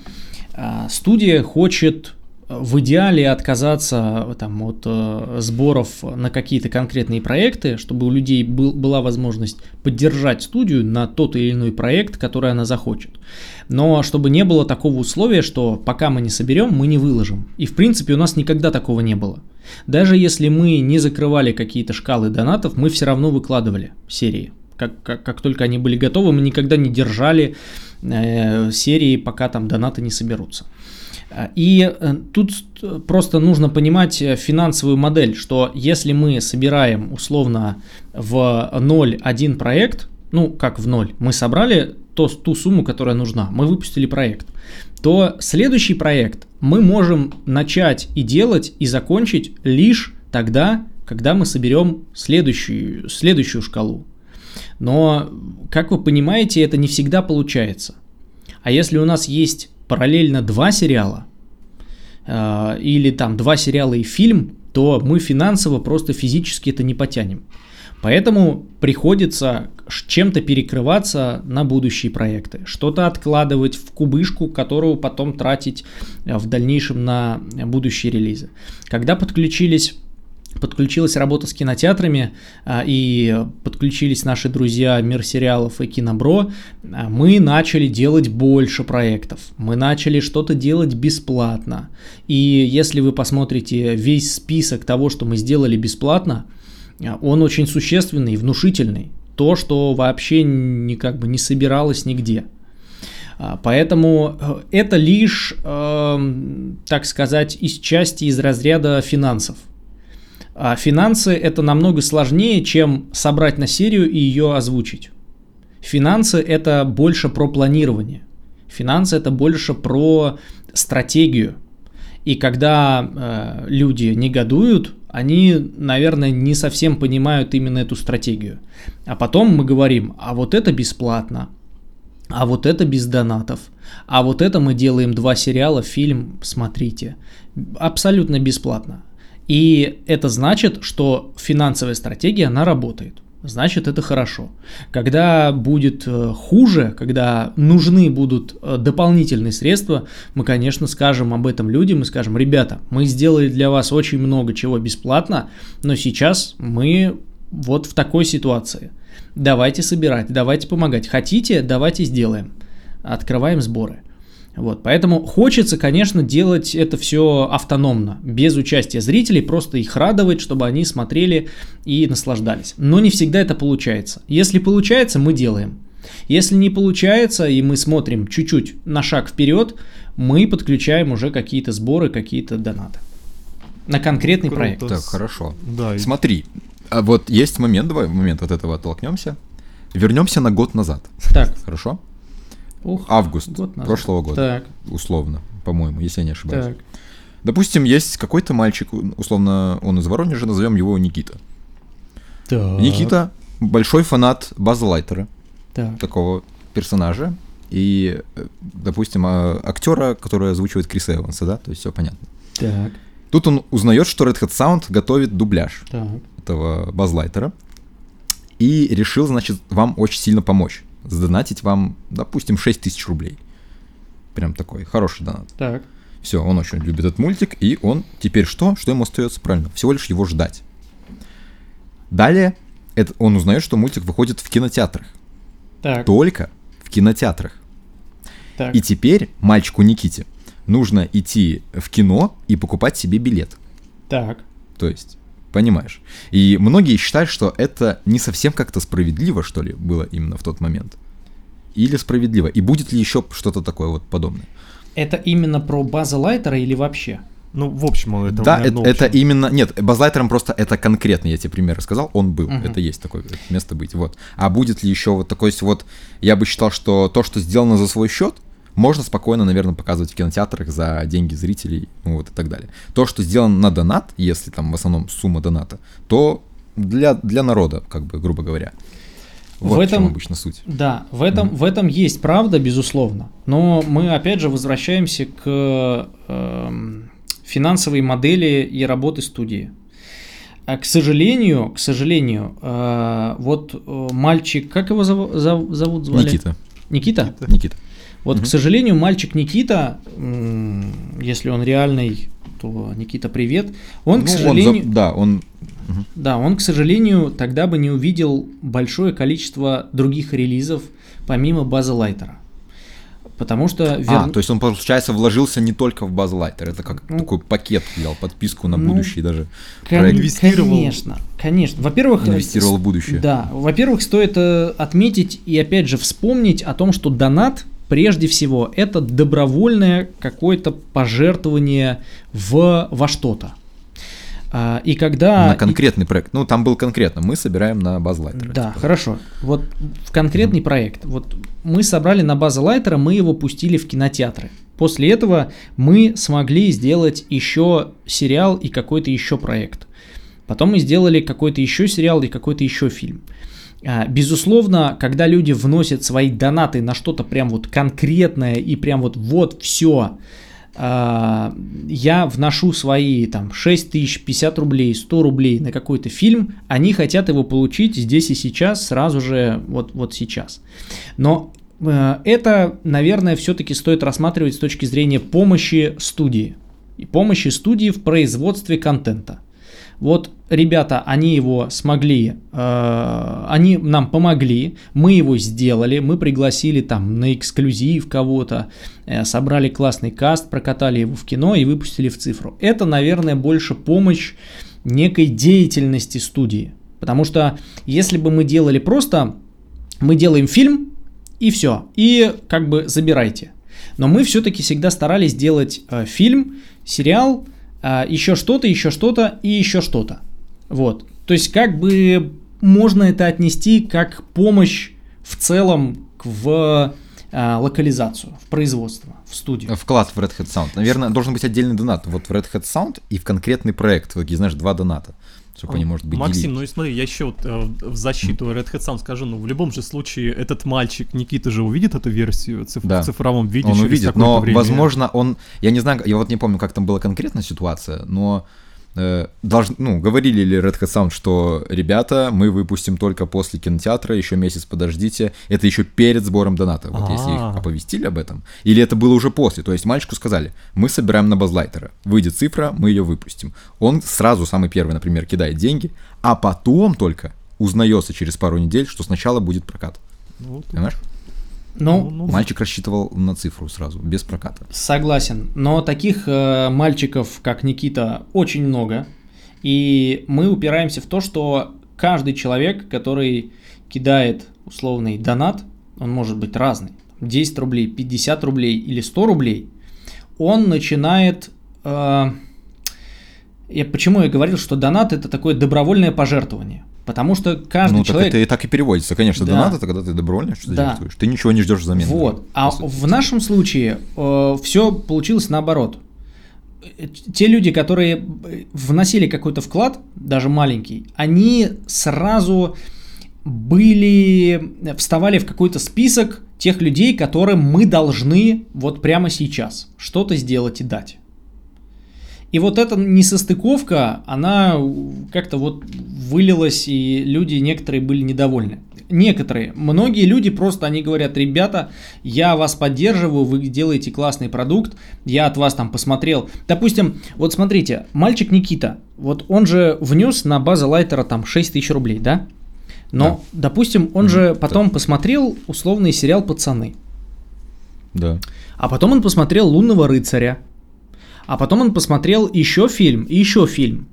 э, студия хочет в идеале отказаться э, там, от э, сборов на какие-то конкретные проекты, чтобы у людей был, была возможность поддержать студию на тот или иной проект, который она захочет. Но чтобы не было такого условия, что пока мы не соберем, мы не выложим. И в принципе у нас никогда такого не было. Даже если мы не закрывали какие-то шкалы донатов, мы все равно выкладывали серии. Как, как, как только они были готовы, мы никогда не держали э, серии, пока там донаты не соберутся. И э, тут просто нужно понимать финансовую модель, что если мы собираем условно в ноль один проект, ну как в ноль, мы собрали то, ту сумму, которая нужна, мы выпустили проект, то следующий проект мы можем начать и делать и закончить лишь тогда, когда мы соберем следующую, следующую шкалу. Но, как вы понимаете, это не всегда получается. А если у нас есть параллельно два сериала, э, или там два сериала и фильм, то мы финансово просто физически это не потянем. Поэтому приходится чем-то перекрываться на будущие проекты, что-то откладывать в кубышку, которую потом тратить в дальнейшем на будущие релизы. Когда подключились подключилась работа с кинотеатрами и подключились наши друзья Мир сериалов и Кинобро, мы начали делать больше проектов, мы начали что-то делать бесплатно. И если вы посмотрите весь список того, что мы сделали бесплатно, он очень существенный внушительный. То, что вообще не, как бы не собиралось нигде. Поэтому это лишь, э, так сказать, из части из разряда финансов. А финансы это намного сложнее, чем собрать на серию и ее озвучить. Финансы это больше про планирование. Финансы это больше про стратегию. И когда э, люди негодуют, они, наверное, не совсем понимают именно эту стратегию. А потом мы говорим, а вот это бесплатно, а вот это без донатов, а вот это мы делаем два сериала, фильм, смотрите, абсолютно бесплатно. И это значит, что финансовая стратегия, она работает. Значит, это хорошо. Когда будет хуже, когда нужны будут дополнительные средства, мы, конечно, скажем об этом людям и скажем, ребята, мы сделали для вас очень много чего бесплатно, но сейчас мы вот в такой ситуации. Давайте собирать, давайте помогать. Хотите, давайте сделаем. Открываем сборы. Вот, поэтому хочется, конечно, делать это все автономно, без участия зрителей, просто их радовать, чтобы они смотрели и наслаждались. Но не всегда это получается. Если получается, мы делаем. Если не получается, и мы смотрим чуть-чуть на шаг вперед, мы подключаем уже какие-то сборы, какие-то донаты. На конкретный Круто. проект. Так, хорошо. Да, и- Смотри, а вот есть момент, давай в момент от этого оттолкнемся. Вернемся на год назад. Так, Хорошо? Ух, Август год назад. прошлого года. Так, Условно, по-моему, если я не ошибаюсь. так, Допустим, есть какой-то мальчик, условно, он из Воронежа, назовем его Никита. так. Никита большой фанат База Лайтера, Так, такого персонажа. И, допустим, а, актера, который озвучивает Криса Эванса, да, то есть все понятно. так, Тут он узнает, что Red Hat Sound готовит дубляж так. этого Базлайтера. И решил, значит, вам очень сильно помочь. Сдонатить вам, допустим, 6 тысяч рублей. Прям такой хороший донат. Так, Все, он очень любит этот мультик, и он теперь что? Что ему остается правильно? Всего лишь его ждать. Далее это, он узнает, что мультик выходит в кинотеатрах. так, Только в кинотеатрах. так. И теперь мальчику Никите нужно идти в кино и покупать себе билет. Так. То есть, понимаешь. И многие считают, что это не совсем как-то справедливо, что ли, было именно в тот момент. Или справедливо. И будет ли еще что-то такое вот подобное? Это именно про база Лайтера или вообще? Ну, в общем, это, да, это, общем. это именно... Нет, базлайтером просто это конкретно, я тебе пример рассказал, он был, Мгм. это есть такое место быть, вот. А будет ли еще вот такой, вот, я бы считал, что то, что сделано за свой счет, можно спокойно, наверное, показывать в кинотеатрах за деньги зрителей, ну вот и так далее. То, что сделано на донат, если там в основном сумма доната, то для, для народа, как бы, грубо говоря. В Вот в, чем этом- обычно суть. Да, в этом, в этом есть правда, безусловно. Но мы опять же возвращаемся к эм, финансовой модели и работы студии. А, К сожалению, к сожалению, э, вот э, мальчик, как его зову- зов- зовут, звали? Никита. Никита? Никита. Вот, к Мгм. сожалению, мальчик Никита, если он реальный, то Никита, привет. Он, к Ну, сожалению, за- да, он... да, он, к сожалению, тогда бы не увидел большое количество других релизов помимо базы Лайтера. Потому что... А, вер- то есть он, получается, вложился не только в Базлайтер, это как Ну, такой пакет взял, подписку на ну, будущий даже Кон- проект. инвестировал. Конечно, конечно. Во-первых, Инвестировал в будущее. Да, во-первых, стоит э, отметить и опять же вспомнить о том, что донат прежде всего это добровольное какое-то пожертвование в во что-то. А, и когда На конкретный проект. Ну, там был конкретно. Мы собираем на Базлайтер. Да, хорошо. Вот в конкретный проект. Вот мы собрали на базе Лайтера, мы его пустили в кинотеатры. После этого мы смогли сделать еще сериал и какой-то еще проект. Потом мы сделали какой-то еще сериал и какой-то еще фильм. А, Безусловно, когда люди вносят свои донаты на что-то прям вот конкретное и прям вот вот все, я вношу свои там 6 тысяч, 50 рублей, 100 рублей на какой-то фильм, они хотят его получить здесь и сейчас, сразу же вот, вот сейчас. Но э, это, наверное, все-таки стоит рассматривать с точки зрения помощи студии. И помощи студии в производстве контента. Вот ребята, они его смогли, э, они нам помогли, мы его сделали, мы пригласили там на эксклюзив кого-то, э, собрали классный каст, прокатали его в кино и выпустили в цифру. Это, наверное, больше помощь некой деятельности студии. Потому что если бы мы делали просто, мы делаем фильм и все, и как бы забирайте. Но мы все-таки всегда старались делать э, фильм, сериал, еще что-то, еще что-то и еще что-то. Вот. То есть как бы можно это отнести как помощь в целом в а, локализацию, в производство, в студию. Вклад в Red Hat Sound. Наверное, должен быть отдельный донат. Вот в Red Hat Sound и в конкретный проект. Вот, знаешь, два доната. Чтобы они, может быть, Максим, делили. ну и смотри, я еще вот э, в защиту Red Hat Sound скажу, ну в любом же случае этот мальчик Никита же увидит эту версию циф- Да. в цифровом виде он увидит, но, время. возможно, он, я не знаю, я вот не помню, как там была конкретная ситуация, но э, должн- ну, говорили ли Red Hat Sound, что, ребята, мы выпустим только после кинотеатра, еще месяц подождите, это еще перед сбором доната, вот если их А. оповестили об этом, или это было уже после, то есть мальчику сказали, мы собираем на базлайтера, выйдет цифра, мы ее выпустим. Он сразу, самый первый, например, кидает деньги, а потом только узнается через пару недель, что сначала будет прокат. Ну, Понимаешь? Ну, Ну, Мальчик рассчитывал на цифру сразу, без проката. Согласен, но таких э, мальчиков, как Никита, очень много. И мы упираемся в то, что каждый человек, который кидает условный донат, он может быть разный, 10 рублей, 50 рублей или 100 рублей, он начинает... э, я, почему я говорил, что донат это такое добровольное пожертвование? Потому что каждый ну, человек... так это и так и переводится. Конечно, Да. донат это когда ты добровольно что-то Да. жертвуешь. Ты ничего не ждешь взамен. Вот. А в нашем случае все получилось наоборот. Э, Те люди, которые э, вносили какой-то вклад, даже маленький, они сразу были, вставали в какой-то список тех людей, которым мы должны вот прямо сейчас что-то сделать и дать. И вот эта несостыковка, она как-то вот вылилась, и люди некоторые были недовольны. Некоторые, многие люди просто, они говорят, ребята, я вас поддерживаю, вы делаете классный продукт, я от вас там посмотрел. Допустим, вот смотрите, мальчик Никита, вот он же внес на базу лайтера там 6 тысяч рублей, да? Но, допустим, он Мгм, же да. потом посмотрел условный сериал «Пацаны», Да. а потом он посмотрел «Лунного рыцаря», а потом он посмотрел еще фильм и еще фильм.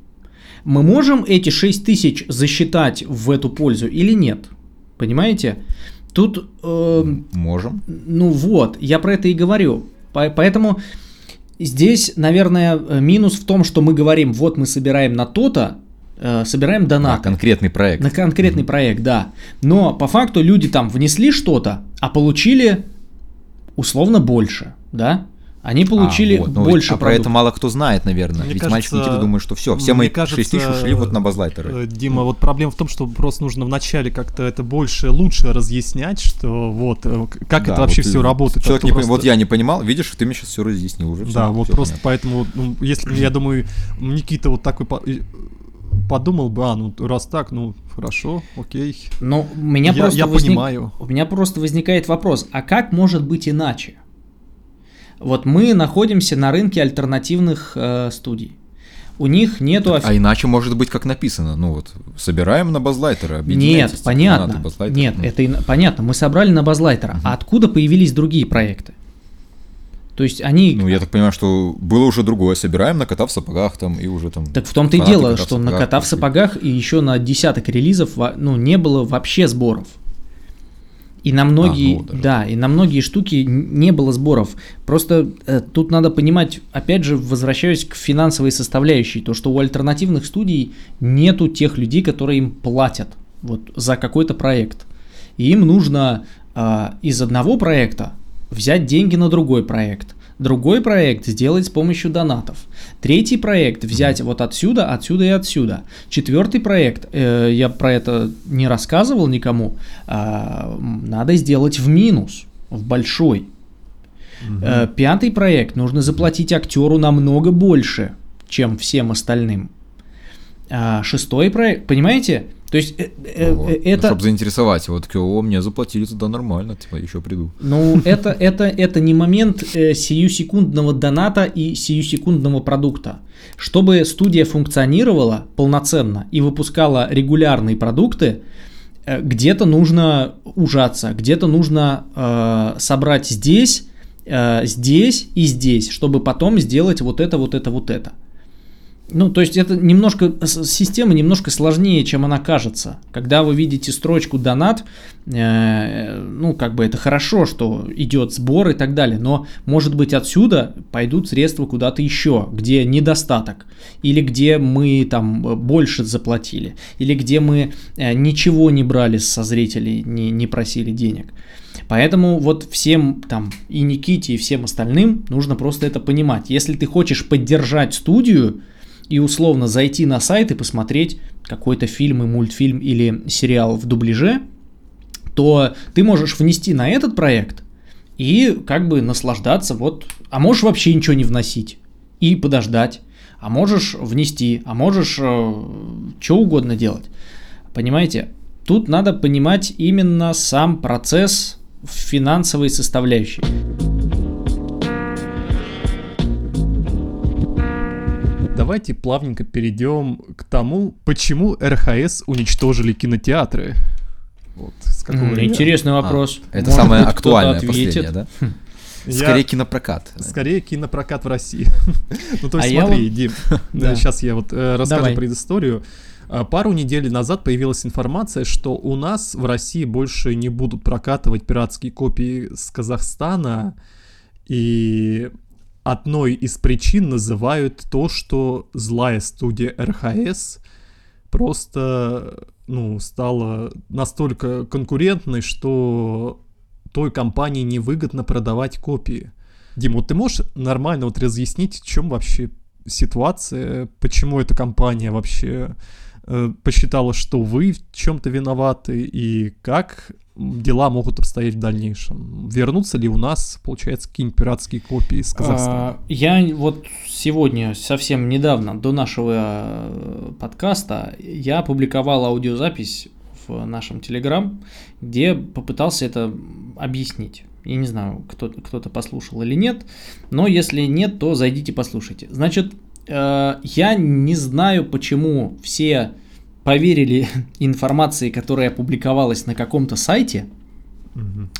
Мы можем эти 6 тысяч засчитать в эту пользу или нет? Понимаете? Тут, эм, Можем. ну вот, я про это и говорю. По- Поэтому здесь, наверное, э, минус в том, что мы говорим, вот мы собираем на то-то, э, собираем На донаты. конкретный проект. На конкретный проект, да. Но по факту люди там внесли что-то, а получили условно больше, да? Они получили А, вот. Ну, больше а про это мало кто знает, наверное. Мне Ведь кажется, мальчик Никита думает, что все, все мои кажется, 6 тысяч ушли вот на базлайтеры. Э, Дима, вот проблема в том, что просто нужно вначале как-то это больше, лучше разъяснять, что вот, э, как Да, это вообще вот все работает. Человек А не пон- просто- Вот я не понимал, видишь, ты мне сейчас все разъяснил уже. всё, Да, вот просто понятно. поэтому, ну, если, я думаю, Никита вот такой подумал бы, а, ну, раз так, ну, хорошо, окей. Но у меня Я- просто я возник- понимаю. У меня просто возникает вопрос, а как может быть иначе? Вот мы находимся на рынке альтернативных э, студий. У них нету... офи- А иначе может быть как написано, ну вот, собираем на базлайтеры, Нет, объединяйтесь, понятно. фанаты базлайтера. Нет, Ну, это и- понятно. Мы собрали на базлайтера. А откуда появились другие проекты? То есть они... Ну, я так понимаю, что было уже другое, собираем на кота в сапогах там и уже там... Так в том-то и дело, кота что на кота в сапогах и еще на десяток релизов ну, не было вообще сборов. И на многие, ну даже. да, и на многие штуки не было сборов. Просто э, тут надо понимать, опять же, возвращаюсь к финансовой составляющей, то что у альтернативных студий нету тех людей, которые им платят вот за какой-то проект. И им нужно а, из одного проекта взять деньги на другой проект. Другой проект сделать с помощью донатов. Третий проект взять вот отсюда, отсюда и отсюда. Четвертый проект, э, я про это не рассказывал никому, м, надо сделать в минус, в большой. Э, Пятый проект нужно заплатить актеру намного больше, чем всем остальным. А, Шестой проект, понимаете? То есть э, э, Вот. э, это... Чтобы заинтересовать, вот такие, о, мне заплатили туда нормально, типа, еще приду. Ну, это, это, это не момент э, сиюсекундного доната и сиюсекундного продукта. Чтобы студия функционировала полноценно и выпускала регулярные продукты, э, где-то нужно ужаться, где-то нужно э, собрать здесь, э, здесь и здесь, чтобы потом сделать вот это, вот это, вот это. Ну, то есть это немножко, система немножко сложнее, чем она кажется. Когда вы видите строчку донат, э, ну, как бы это хорошо, что идет сбор и так далее, но, может быть, отсюда пойдут средства куда-то еще, где недостаток, или где мы там э, больше заплатили, или где мы э, ничего не брали со зрителей, не, не просили денег. Поэтому вот всем там и Никите, и всем остальным нужно просто это понимать. Если ты хочешь поддержать студию, и условно зайти на сайт и посмотреть какой-то фильм и мультфильм или сериал в дубляже, то ты можешь внести на этот проект и как бы наслаждаться вот, а можешь вообще ничего не вносить и подождать, а можешь внести, а можешь э, что угодно делать. Понимаете? Тут надо понимать именно сам процесс финансовой составляющей. Давайте плавненько перейдем к тому, почему РХС уничтожили кинотеатры. Вот, с какого времени? Интересный А, вопрос. это Может самое актуальное последнее, да? Я- Скорее кинопрокат. Скорее кинопрокат в России. ну то А есть я смотри, вот- Дим, Да. сейчас я вот э, расскажу Давай. предысторию. А, Пару недель назад появилась информация, что у нас в России больше не будут прокатывать пиратские копии с Казахстана, и одной из причин называют то, что злая студия РХС просто ну, стала настолько конкурентной, что той компании невыгодно продавать копии. Дим, вот ты можешь нормально вот разъяснить, в чем вообще ситуация, почему эта компания вообще э, посчитала, что вы в чем-то виноваты, и как дела могут обстоять в дальнейшем? Вернутся ли у нас, получается, какие-нибудь пиратские копии из Казахстана? А, Я вот сегодня, совсем недавно, до нашего э, подкаста, я опубликовал аудиозапись в нашем Телеграм, где попытался это объяснить. Я не знаю, кто, кто-то послушал или нет, но если нет, то зайдите послушайте. Значит, э, я не знаю, почему все поверили информации, которая опубликовалась на каком-то сайте, Мгм.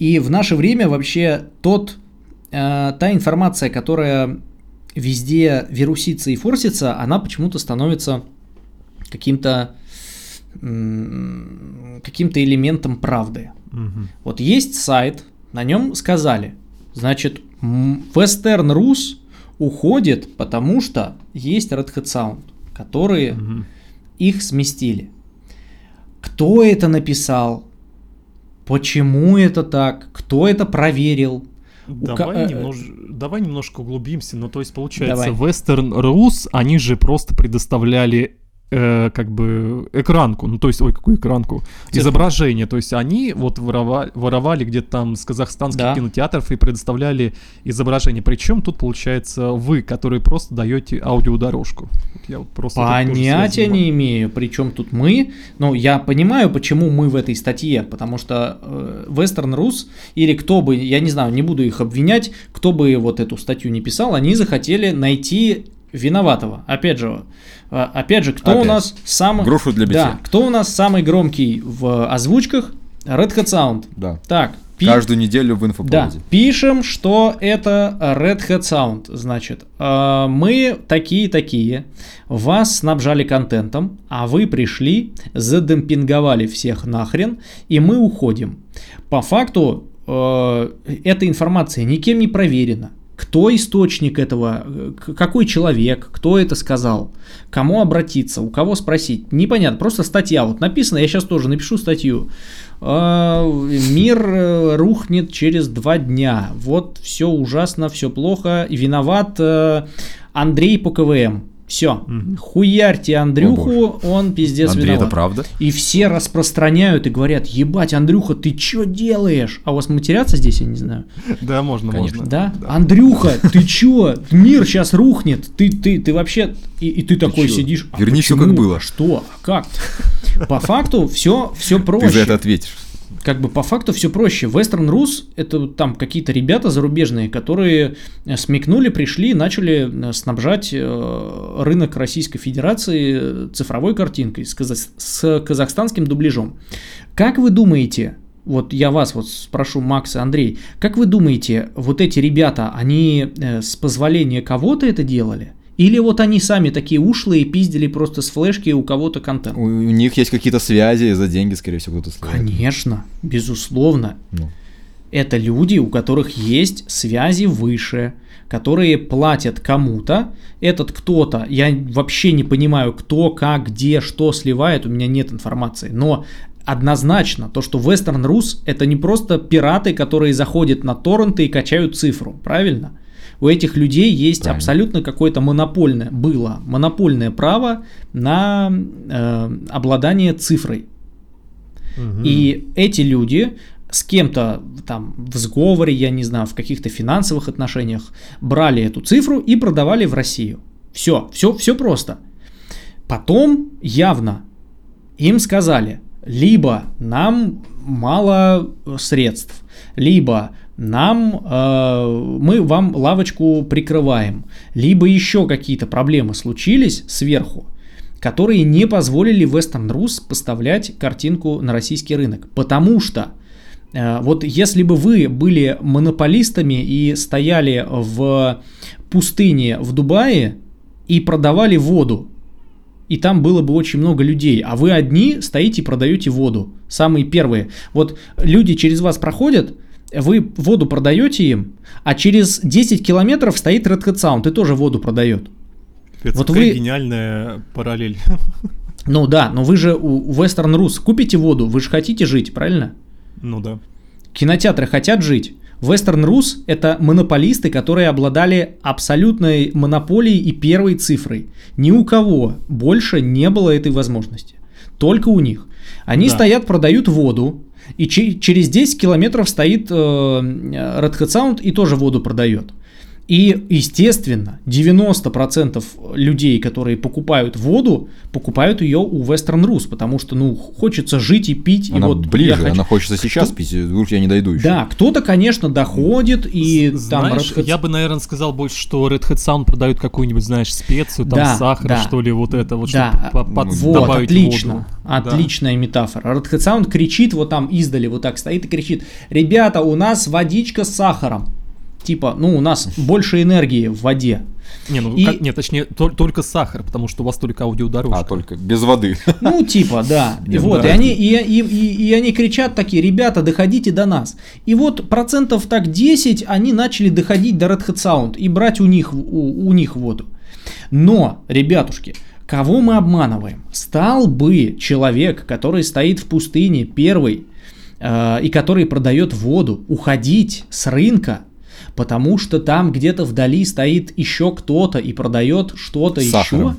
и в наше время вообще тот, э, та информация, которая везде вирусится и форсится, она почему-то становится каким-то каким-то элементом правды. Мгм. Вот есть сайт, на нем сказали, значит, Western Rus уходит, потому что есть Red Hat Sound, которые Мгм. Их сместили. Кто это написал? Почему это так? Кто это проверил? Давай, ка- э, немнож- давай немножко углубимся. Ну, то есть, получается, Давай. Western Rus, они же просто предоставляли э, как бы экранку, ну то есть, ой, какую экранку, Цифру. изображение, то есть они вот воровали, воровали где-то там с казахстанских Да. кинотеатров и предоставляли изображение. Причем тут получается вы, которые просто даете аудиодорожку. Я вот просто Понятия не имею, причем тут мы. Ну, я понимаю, почему мы в этой статье, потому что э, Western Rus или кто бы, я не знаю, не буду их обвинять, кто бы вот эту статью не писал, они захотели найти виноватого. Опять же, опять же, кто у Опять. нас самый... Грушу для Да, битья. кто у нас самый громкий в озвучках? Red Hat Sound. Да. Так, пи- Каждую неделю в да, инфоповоде. пишем, что это Red Hat Sound. Значит, э, мы такие-такие, вас снабжали контентом, а вы пришли, задемпинговали всех нахрен, и мы уходим. По факту, э, эта информация никем не проверена. Кто источник этого, э, какой человек, кто это сказал, кому обратиться, у кого спросить, непонятно, просто статья вот написана, я сейчас тоже напишу статью. Э, Мир э, рухнет через два дня, вот все ужасно, все плохо, виноват э, Андрей по КВМ. Все, Мгм. хуярьте Андрюху, он пиздец Андрей, виноват. это правда? И все распространяют и говорят, ебать, Андрюха, ты чё делаешь? А у вас матерятся здесь, я не знаю. Да, можно, Конечно. можно. Да? Андрюха, ты чё? Мир сейчас рухнет. Ты, ты, ты вообще... И, и ты такой чё? сидишь. «А Верни почему? как было». Что? А Как? По факту все, все Ты за проще. это ответишь. Как бы по факту все проще. Western Rus это там какие-то ребята зарубежные, которые э, смекнули, пришли и начали э, снабжать э, рынок Российской Федерации цифровой картинкой с, с казахстанским дубляжом. Как вы думаете, вот я вас вот спрошу, Макс и Андрей, как вы думаете, вот эти ребята, они с позволения кого-то это делали? Или вот они сами такие ушлые пиздили просто с флешки у кого-то контент? У, у них есть какие-то связи, за деньги, скорее всего, кто-то сливает. Конечно, безусловно. Ну, Это люди, у которых есть связи выше, которые платят кому-то. Этот кто-то, я вообще не понимаю, кто, как, где, что сливает, у меня нет информации. Но однозначно, то, что Western Rus это не просто пираты, которые заходят на торренты и качают цифру, правильно? У этих людей есть Правильно. абсолютно какое-то монопольное, было монопольное право на э, обладание цифрой. И эти люди с кем-то там в сговоре, я не знаю, в каких-то финансовых отношениях брали эту цифру и продавали в Россию. Все, все, все просто. Потом явно им сказали, либо нам мало средств, либо нам э, мы вам лавочку прикрываем, либо еще какие-то проблемы случились сверху, которые не позволили Western Rus поставлять картинку на российский рынок. Потому что э, вот если бы вы были монополистами и стояли в пустыне в Дубае и продавали воду, и там было бы очень много людей, а вы одни стоите и продаете воду, самые первые. Вот люди через вас проходят, вы воду продаете им, а через 10 километров стоит Red Hat Sound и тоже воду продает. Это Вот вы- гениальная параллель. Ну да, но вы же у Western Rus купите воду, вы же хотите жить, правильно? ну да. Кинотеатры хотят жить. Western Rus – это монополисты, которые обладали абсолютной монополией и первой цифрой. Ни у кого больше не было этой возможности. Только у них. Они Да. стоят, продают воду, и че- через 10 километров стоит э, Red Hat Sound и тоже воду продает. И, естественно, 90% людей, которые покупают воду, покупают ее у Western Rus, потому что, ну, хочется жить и пить. Она и вот ближе, я хочу- она хочется сейчас Кто- пить, вдруг я не дойду еще. да, кто-то, конечно, доходит и З- там знаешь, Red Hat- я бы, наверное, сказал больше, что Red Hat Sound продают какую-нибудь, знаешь, специю, там Да, сахар, да. что ли, вот это вот, Да, чтобы по- под- вот, добавить отлично, воду. Да. отличная метафора. Red Hat Sound кричит вот там издали, вот так стоит и кричит, ребята, у нас водичка с сахаром. Типа, ну, у нас больше энергии в воде. Не, ну, И- как- нет, точнее, тол- только сахар, потому что у вас только аудиодорожка. А, только без воды. Ну, типа, да. И Нет, вот, и они, и, и, и- и они кричат такие, ребята, доходите до нас. И вот процентов так 10 они начали доходить до Red Hat Sound и брать у них, у, у них воду. Но, ребятушки, кого мы обманываем? Стал бы человек, который стоит в пустыне первый, э, и который продает воду, уходить с рынка, потому что там где-то вдали стоит еще кто-то и продает что-то еще.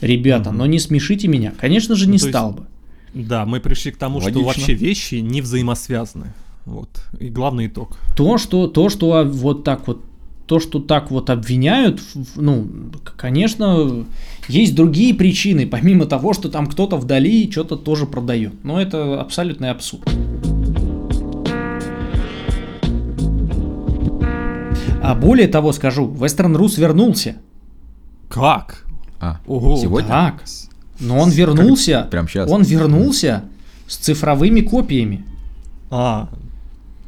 Ребята, но не смешите меня. Конечно же, Ну, не есть- стал бы. Да, мы пришли к тому, Логично. что вообще вещи не взаимосвязаны. Вот. И главный итог. То, что, то, что а, вот так вот то, что так вот обвиняют, ну, конечно, есть другие причины, помимо того, что там кто-то вдали что-то тоже продает. Но это абсолютный абсурд. А более того скажу, Western Rus вернулся. Как? А, Ого. сегодня? Так. Но он вернулся. Прям щас? Он вернулся с цифровыми копиями. А.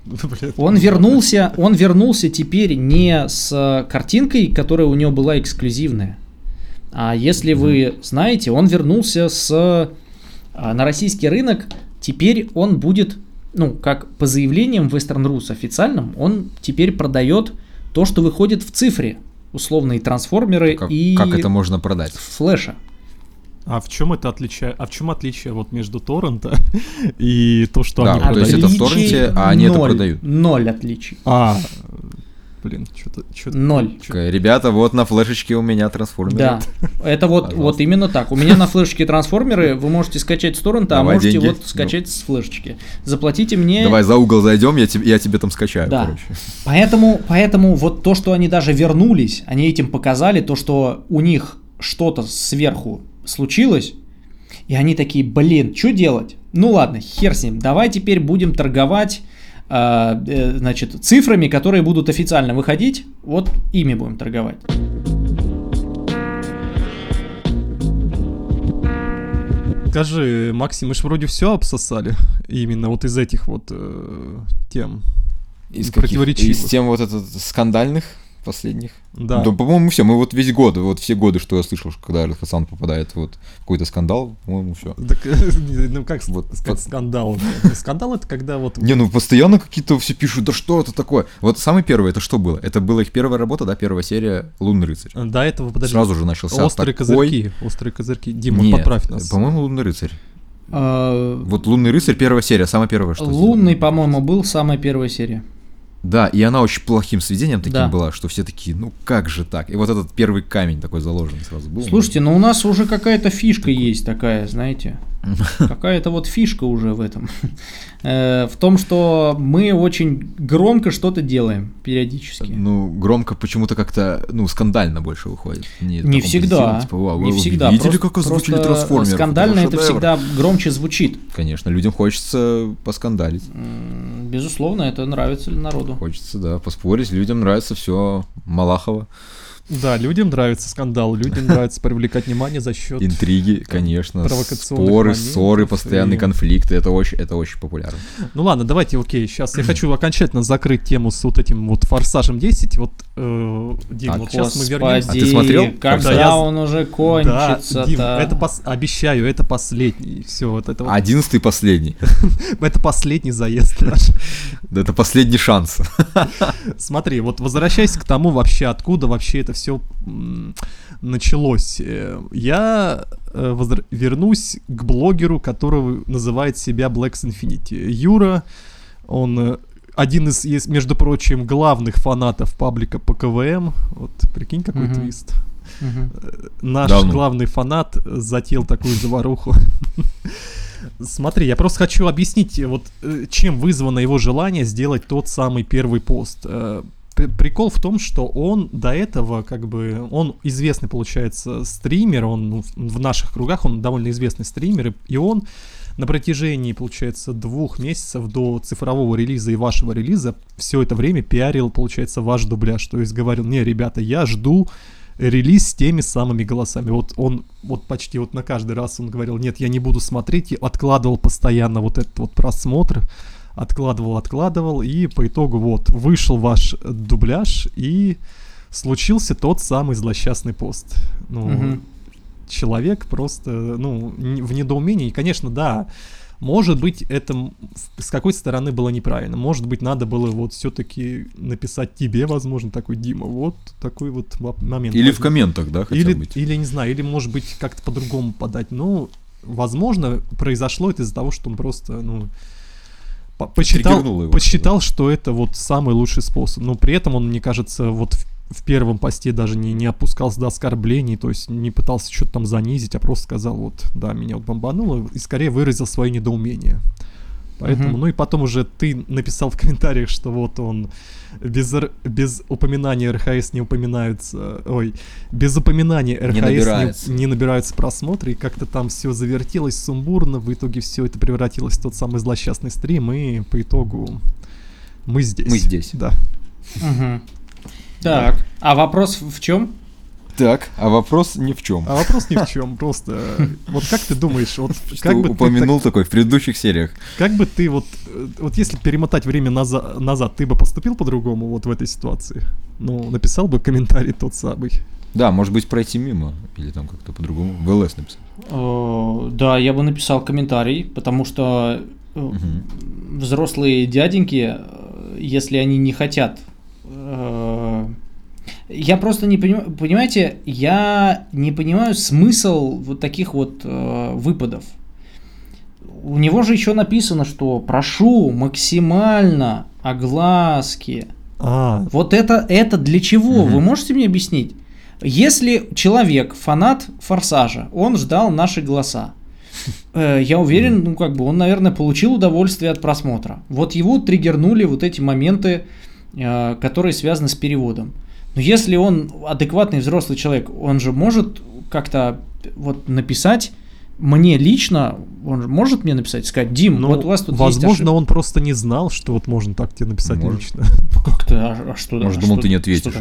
Он вернулся, он вернулся теперь не с картинкой, которая у него была эксклюзивная. А если вы знаете, он вернулся с а, на российский рынок. Теперь он будет, ну, как по заявлениям Western Rus официальным, он теперь продает то, что выходит в цифре. Условные трансформеры Как, и как это можно продать? флеша. А в чем это отличие? А в чем отличие вот между торрента и то, что Да, они то есть продают? это в торренте, а они это ноль. продают. Ноль отличий. А, блин, что-то... Что Ноль. Такая, Ребята, вот на флешечке у меня трансформер. Да, это вот, Пожалуйста. вот именно так. У меня на флешечке трансформеры вы можете скачать с торрента, а Давай можете деньги. вот скачать с флешечки. Заплатите мне. Давай за угол зайдем, я, тебе, я тебе там скачаю, Да. короче. Поэтому, поэтому вот то, что они даже вернулись, они этим показали, то, что у них что-то сверху случилось, и они такие, блин, что делать? Ну ладно, хер с ним, давай теперь будем торговать значит, цифрами, которые будут официально выходить, вот ими будем торговать. Скажи, Максим, мы же вроде все обсосали. Именно вот из этих вот э, тем. Из, каких? Противоречивых. из тем вот этот скандальных последних? Да. по-моему, все. Мы вот весь год, вот все годы, что я слышал, что когда Hat Sound попадает вот в какой-то скандал, по-моему, все. Так, ну как, Вот, сказать, скандал? Скандал это когда вот... Не, ну постоянно какие-то все пишут, да что это такое? Вот самый первый, это что было? Это была их первая работа, да, первая серия «Лунный рыцарь». До этого, подожди. Сразу же начался Острые такой... козырьки. Острые козырьки. Дима, Нет, поправь нас. по-моему, «Лунный рыцарь». Э, Вот «Лунный рыцарь» первая серия, самая первая, что Лунный, по-моему, был самая первая серия. Да, и она очень плохим сведением таким Да. была, что все такие, ну как же так? И вот этот первый камень такой заложен сразу был. Слушайте, ну у нас уже какая-то фишка есть такая, знаете. Какая-то вот фишка уже в этом. Э, В том, что мы очень громко что-то делаем периодически. Ну, громко почему-то как-то, ну, скандально больше выходит. Не, Не всегда. типа, «Вау, Не вы всегда. Видели, Просто- как озвучили трансформеров? Скандально это шедевр». всегда громче звучит. Конечно, людям хочется поскандалить. Безусловно, это нравится народу. Хочется, да, поспорить. Людям нравится все Малахова. Да, людям нравится скандал, людям нравится привлекать внимание за счет... Интриги, конечно, споры, ссоры, постоянные и- конфликты, это очень, это очень популярно. Ну ладно, давайте, окей, сейчас я хочу окончательно закрыть тему с вот этим вот «Форсажем 10». Вот, э, Дим, Так, вот сейчас мы вернемся. А ты смотрел? Когда Да, я- он уже Да, кончится Дим, это пос- обещаю, это последний. Все, вот это вот- Одиннадцатый последний. это последний заезд наш. Да Это последний шанс. Смотри, вот возвращаясь к тому вообще, откуда вообще это все началось. Э, Я э, возр- вернусь к блогеру, который называет себя Blacks Infinity. Юра, он э, один из, из, между прочим, главных фанатов паблика по КВМ. Вот прикинь, какой Мгм. твист. Мгм. Наш Давно. главный фанат затеял такую заваруху. Смотри, я просто хочу объяснить, вот чем вызвано его желание сделать тот самый первый пост. Прикол в том, что он до этого, как бы, он известный, получается, стример, он ну, в наших кругах, он довольно известный стример, и он на протяжении, получается, двух месяцев до цифрового релиза и вашего релиза все это время пиарил, получается, ваш дубляж. То есть говорил, не, ребята, я жду релиз с теми самыми голосами. Вот он вот почти вот на каждый раз он говорил, нет, я не буду смотреть, и откладывал постоянно вот этот вот просмотр, откладывал, откладывал, и по итогу вот вышел ваш дубляж, и случился тот самый злосчастный пост. Ну, Мгм. человек просто, ну, в недоумении. И, конечно, да, может быть, это с какой стороны было неправильно. Может быть, надо было вот все-таки написать тебе, возможно, такой Дима, вот такой вот момент. Или в возник». комментах, да, хотя или, быть. или не знаю, или может быть как-то по-другому подать. Ну, возможно, произошло это из-за того, что он просто, ну, посчитал, его, посчитал, что это вот самый лучший способ. Но при этом он, мне кажется, вот в, в первом посте даже не, не опускался до оскорблений, то есть не пытался что-то там занизить, а просто сказал, вот, да, меня вот бомбануло, и скорее выразил свое недоумение. Поэтому, Мгм. ну и потом уже ты написал в комментариях, что вот он без, без упоминания РХС не упоминаются, ой, без упоминания РХС не, набирается. не набираются просмотры, и как-то там все завертелось сумбурно, в итоге все это превратилось в тот самый злосчастный стрим, и по итогу мы здесь. Мы здесь. Да. Мгм. Так, а вопрос в чем? Так, а вопрос ни в чем. А вопрос ни в чем, просто э, вот как ты думаешь, вот Что как бы ты упомянул такой в предыдущих сериях. Как бы ты вот, э, вот если перемотать время наза- назад, ты бы поступил по-другому вот в этой ситуации? Ну, написал бы комментарий тот самый. Да, может быть, пройти мимо. Или там как-то по-другому. В ЛС написать. Э, Да, я бы написал комментарий, потому что взрослые дяденьки, если они не хотят... Я просто не понимаю, понимаете, я не понимаю смысл вот таких вот э, выпадов. У него же еще написано, что прошу максимально огласки. А, Вот это, это для чего? Мгм. Вы можете мне объяснить? Если человек фанат Форсажа, он ждал наши голоса. Э, Я уверен, ну как бы он, наверное, получил удовольствие от просмотра. Вот его триггернули вот эти моменты, э, которые связаны с переводом. Но если он адекватный взрослый человек, он же может как-то вот написать мне лично, он же может мне написать, сказать, Дим, ну, вот у вас тут есть возможно, он просто не знал, что вот можно так тебе написать Может. лично. ошибка». Как-то, а- а что, Может, а думал, что- ты не ответишь.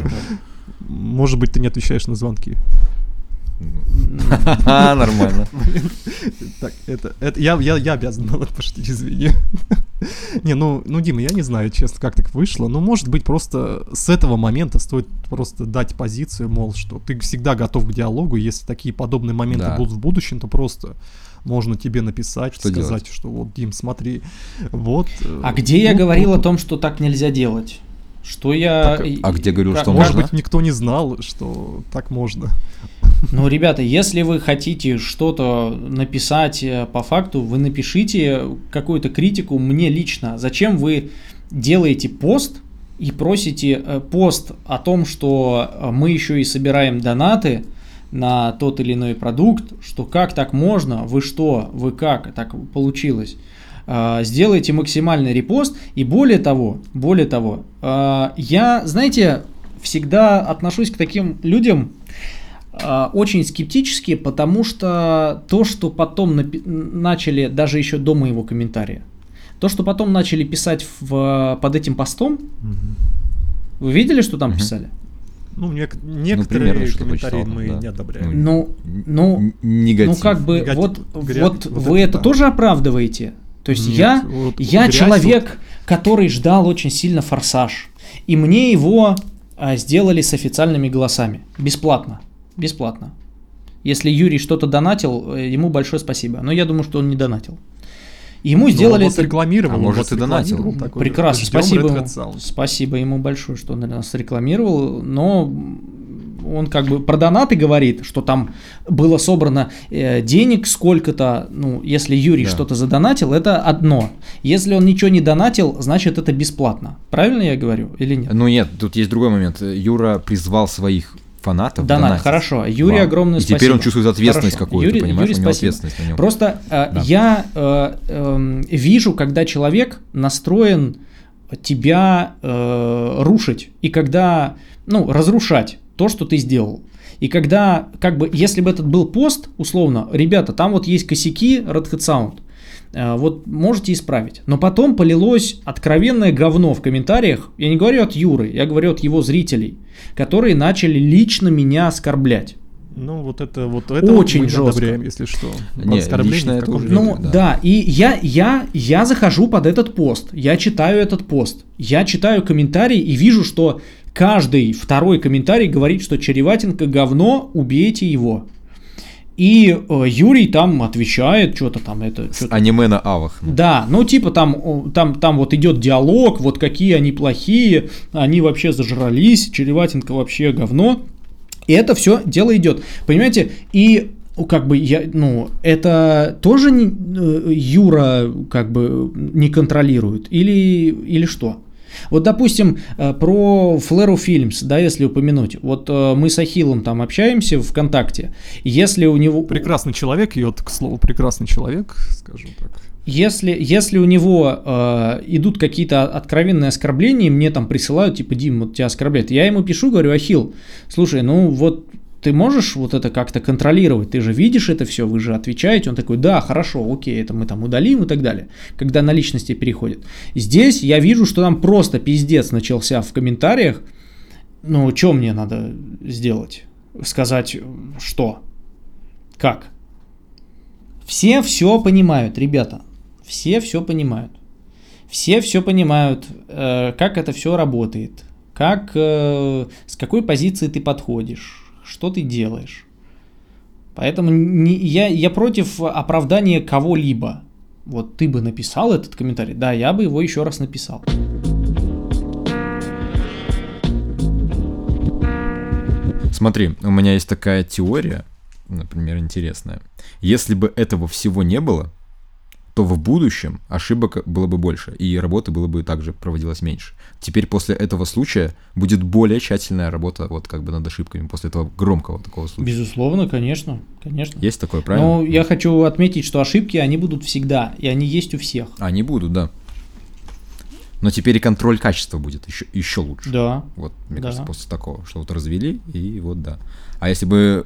Может быть, ты не отвечаешь на звонки. А, нормально. Так, это, это я, я, я обязан был это пошутить, извини. Не, ну, ну, Дима, я не знаю, честно, как так вышло. Ну, может быть, просто с этого момента стоит просто дать позицию, мол, что ты всегда готов к диалогу, и если такие подобные моменты Да. будут в будущем, то просто можно тебе написать, Что сказать, делать? что вот, Дим, смотри, вот. э, А где я ну, говорил тут- о том, что так нельзя делать? Что я... Так, а где говорил, как- что Может можно? быть, никто не знал, что так можно. Ну, ребята, если вы хотите что-то написать э, по факту, вы напишите какую-то критику мне лично. Зачем вы делаете пост и просите э, пост о том, что э, мы еще и собираем донаты на тот или иной продукт, что как так можно, вы что, вы как, так получилось. Э, Сделайте максимальный репост и более того, более того, э, я, знаете, всегда отношусь к таким людям а, очень скептически, потому что то, что потом начали, даже еще до моего комментария, то, что потом начали писать в, под этим постом, вы видели, что там Мгм. писали? Ну, нек- некоторые примерно что-то комментарии почитал, мы да. не одобряем. Ну, ну, Н- негатив. ну как бы Негатив. вот, Гря- вот вот вы это это да. тоже оправдываете? То есть Нет, я, вот я человек, который ждал очень сильно форсаж, и мне его а, сделали с официальными голосами, бесплатно, бесплатно. Если Юрий что-то донатил, э, ему большое спасибо. Но я думаю, что он не донатил. Ему Ну, сделали он это рекламировал, А может, и донатил. прекрасно. «Ждем Спасибо, ему, Hat Sound». спасибо ему большое, что он нас рекламировал. Но он как бы про донаты говорит, что там было собрано э, денег сколько-то. Ну, если Юрий Да. что-то задонатил, это одно. Если он ничего не донатил, значит это бесплатно. Правильно я говорю или нет? Ну нет, тут есть другой момент. Юра призвал своих фанатов Донат, донатить хорошо. Юрий, вам. огромное И спасибо. теперь он чувствует ответственность какую-то, понимаешь? Юрий, У него спасибо. ответственность на нем. Просто э, Да. я э, эм, вижу, когда человек настроен тебя э, рушить и когда, ну, разрушать то, что ты сделал. И когда, как бы, если бы этот был пост, условно, ребята, там вот есть косяки Red Hat Sound, э, вот можете исправить. Но потом полилось откровенное говно в комментариях. Я не говорю от Юры, я говорю от его зрителей, которые начали лично меня оскорблять. Ну, вот это вот это Очень вот мы жестко. одобряем, если что. Не, Оскорбление лично это уже. Ну да. да. и я, я, я захожу под этот пост, я читаю этот пост, я читаю комментарии и вижу, что каждый второй комментарий говорит, что Череватенко говно, убейте его. И э, Юрий там отвечает, что-то там это... С что-то- аниме на авах. Да, ну типа там, там, там вот идет диалог, вот какие они плохие, они вообще зажрались, Череватенко вообще говно. И это все дело идет. Понимаете, и ну, как бы я, ну, это тоже не- э, Юра как бы не контролирует или, или что? Вот, допустим, э, про Флэру Фильмс, да, если упомянуть. Вот э, мы с Ахиллом там общаемся в ВКонтакте. Если у него... Прекрасный человек, и вот, к слову, прекрасный человек, скажем так. Если, если у него э, идут какие-то откровенные оскорбления, мне там присылают, типа, Дим, вот тебя оскорбляют. Я ему пишу, говорю, Ахил, слушай, ну вот ты можешь вот это как-то контролировать? Ты же видишь это все, вы же отвечаете. Он такой, да, хорошо, окей, это мы там удалим и так далее, когда на личности переходит. Здесь я вижу, что там просто пиздец начался в комментариях. Ну, что мне надо сделать? Сказать, что? Как? Все все понимают, ребята. Все все понимают. Все все понимают, э, как это все работает, как, э, с какой позиции ты подходишь, что ты делаешь. Поэтому не, я, я против оправдания кого-либо. Вот ты бы написал этот комментарий, да, я бы его еще раз написал. Смотри, у меня есть такая теория, например, интересная. Если бы этого всего не было, то в будущем ошибок было бы больше, и работы было бы также проводилось меньше. Теперь после этого случая будет более тщательная работа вот как бы над ошибками, после этого громкого такого случая. Безусловно, конечно, конечно. Есть такое, правильно? Но я хочу отметить, что ошибки, они будут всегда, и они есть у всех. Они будут, да. Но теперь и контроль качества будет еще, еще лучше. Да. Вот, мне Да. кажется, после такого, что вот развели, и вот да. А если бы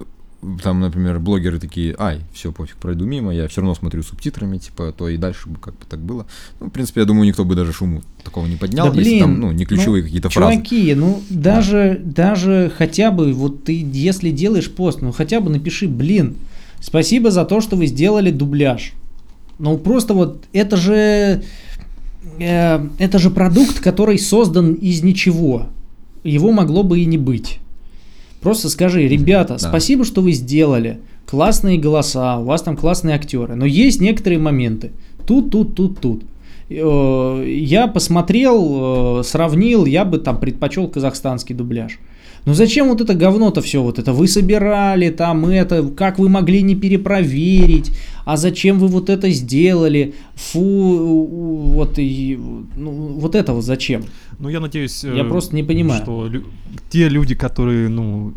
там, например, блогеры такие, ай, все, пофиг, пройду мимо, я все равно смотрю субтитрами, типа, то и дальше бы как бы так было. Ну, в принципе, я думаю, никто бы даже шуму такого не поднял, Да если блин, там, ну, не ключевые ну, какие-то фразы. Чуваки, ну даже, даже хотя бы, вот ты, если делаешь пост, ну хотя бы напиши, блин, спасибо за то, что вы сделали дубляж. Ну просто вот это же, э, это же продукт, который создан из ничего. Его могло бы и не быть. Просто скажи, ребята, Да. спасибо, что вы сделали. Классные голоса, у вас там классные актеры. Но есть некоторые моменты. Тут, тут, тут, тут. Э, Я посмотрел, э, сравнил, я бы там предпочел казахстанский дубляж. Ну зачем вот это говно-то все вот это? Вы собирали там это, как вы могли не перепроверить? А зачем вы вот это сделали? Фу, вот и ну, вот это вот зачем? Ну, я надеюсь... Я э, просто не понимаю. Что лю- те люди, которые, ну,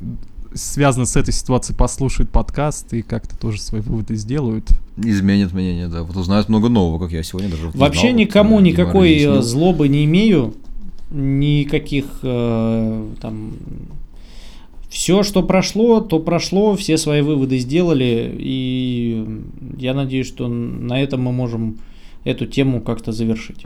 связаны с этой ситуацией, послушают подкаст и как-то тоже свои выводы сделают. Изменит мнение, да. Вот узнают много нового, как я сегодня даже вот Вообще знал, вот, никому э, Дима никакой э, злобы не имею, никаких э, там. Все, что прошло, то прошло, все свои выводы сделали, и я надеюсь, что на этом мы можем эту тему как-то завершить.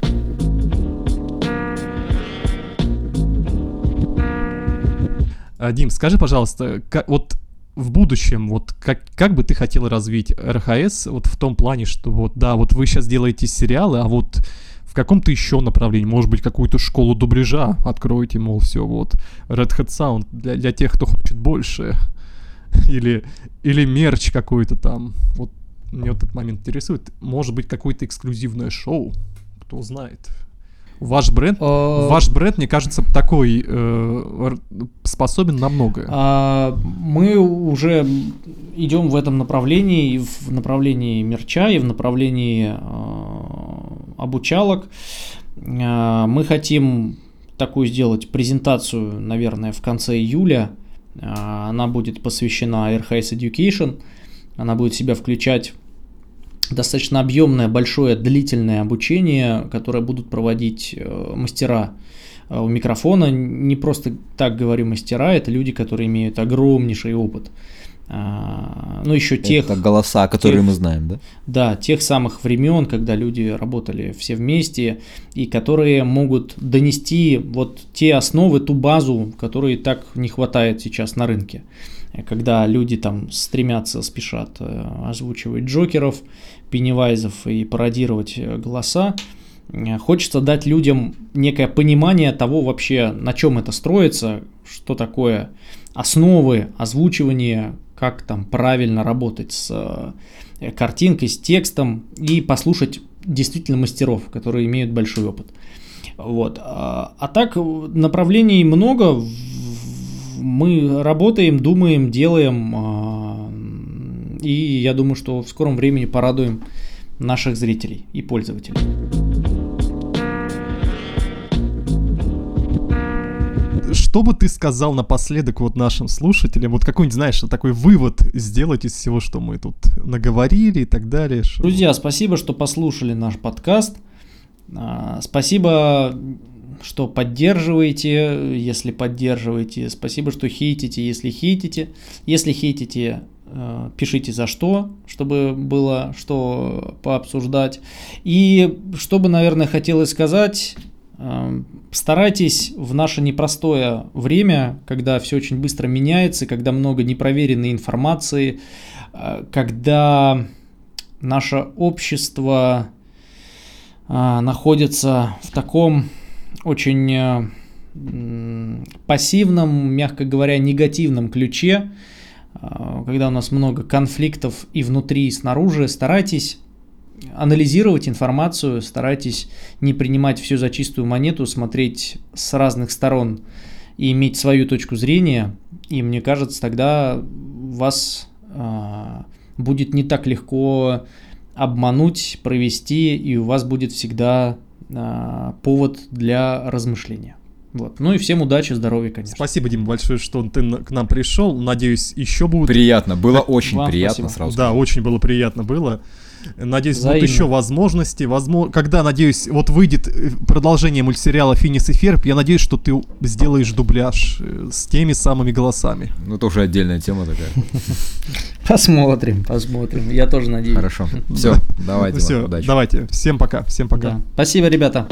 Дим, скажи, пожалуйста, как, вот в будущем, вот как, как бы ты хотел развить РХС вот в том плане, что вот, да, вот вы сейчас делаете сериалы, а вот в каком-то еще направлении, может быть, какую-то школу дубляжа откроете, мол, все, вот, Red Hat Sound для, для тех, кто хочет больше, или, или мерч какой-то там, вот, мне вот этот момент интересует, может быть, какое-то эксклюзивное шоу, кто знает. Ваш бренд, Э, ваш бренд, мне кажется, такой э, способен на многое. А, Мы уже идем в этом направлении, и в направлении мерча, и в направлении а, обучалок. А, Мы хотим такую сделать презентацию, наверное, в конце июля. А, Она будет посвящена RHS Education. Она будет себя включать достаточно объемное, большое, длительное обучение, которое будут проводить э, мастера э, у микрофона. Не просто так говорю мастера, это люди, которые имеют огромнейший опыт. А, Ну, еще тех, Это голоса, которые тех- мы знаем, да? да, тех самых времен, когда люди работали все вместе, и которые могут донести вот те основы, ту базу, которой так не хватает сейчас на рынке. Когда люди там стремятся, спешат э, озвучивать Джокеров, Пеннивайзов и пародировать э, голоса, э, хочется дать людям некое понимание того вообще, на чем это строится, что такое основы озвучивания, как там правильно работать с картинкой, с текстом и послушать действительно мастеров, которые имеют большой опыт. Вот. А, а так направлений много. Мы работаем, думаем, делаем. а, И я думаю, что в скором времени порадуем наших зрителей и пользователей. Что бы ты сказал напоследок вот нашим слушателям? Вот какой-нибудь, знаешь, такой вывод сделать из всего, что мы тут наговорили и так далее. Друзья, спасибо, что послушали наш подкаст. А, Спасибо, что поддерживаете, если поддерживаете. Спасибо, что хейтите, если хейтите. Если хейтите, э, пишите за что, чтобы было что пообсуждать. И что бы, наверное, хотелось сказать, э, старайтесь в наше непростое время, когда все очень быстро меняется, когда много непроверенной информации, э, когда наше общество находится в таком очень э, пассивном, мягко говоря, негативном ключе, а, когда у нас много конфликтов и внутри, и снаружи, старайтесь анализировать информацию, старайтесь не принимать все за чистую монету, смотреть с разных сторон и иметь свою точку зрения. И мне кажется, тогда вас а, будет не так легко обмануть, провести, и у вас будет всегда повод для размышления. Вот. Ну и всем удачи, здоровья, конечно. Спасибо, Дим, большое, что ты к нам пришел. Надеюсь, еще будут. Приятно, было очень Вам приятно спасибо. сразу. Да, очень было приятно было. Надеюсь, будут Взаимно. еще возможности. Возможно, когда, надеюсь, вот выйдет э, продолжение мультсериала Финис и Ферб, я надеюсь, что ты сделаешь дубляж э, с теми самыми голосами. Ну, это уже отдельная тема такая. Посмотрим, посмотрим. Я тоже надеюсь. Хорошо. Все, давайте, Все, давайте. Всем пока. Всем пока. Спасибо, ребята.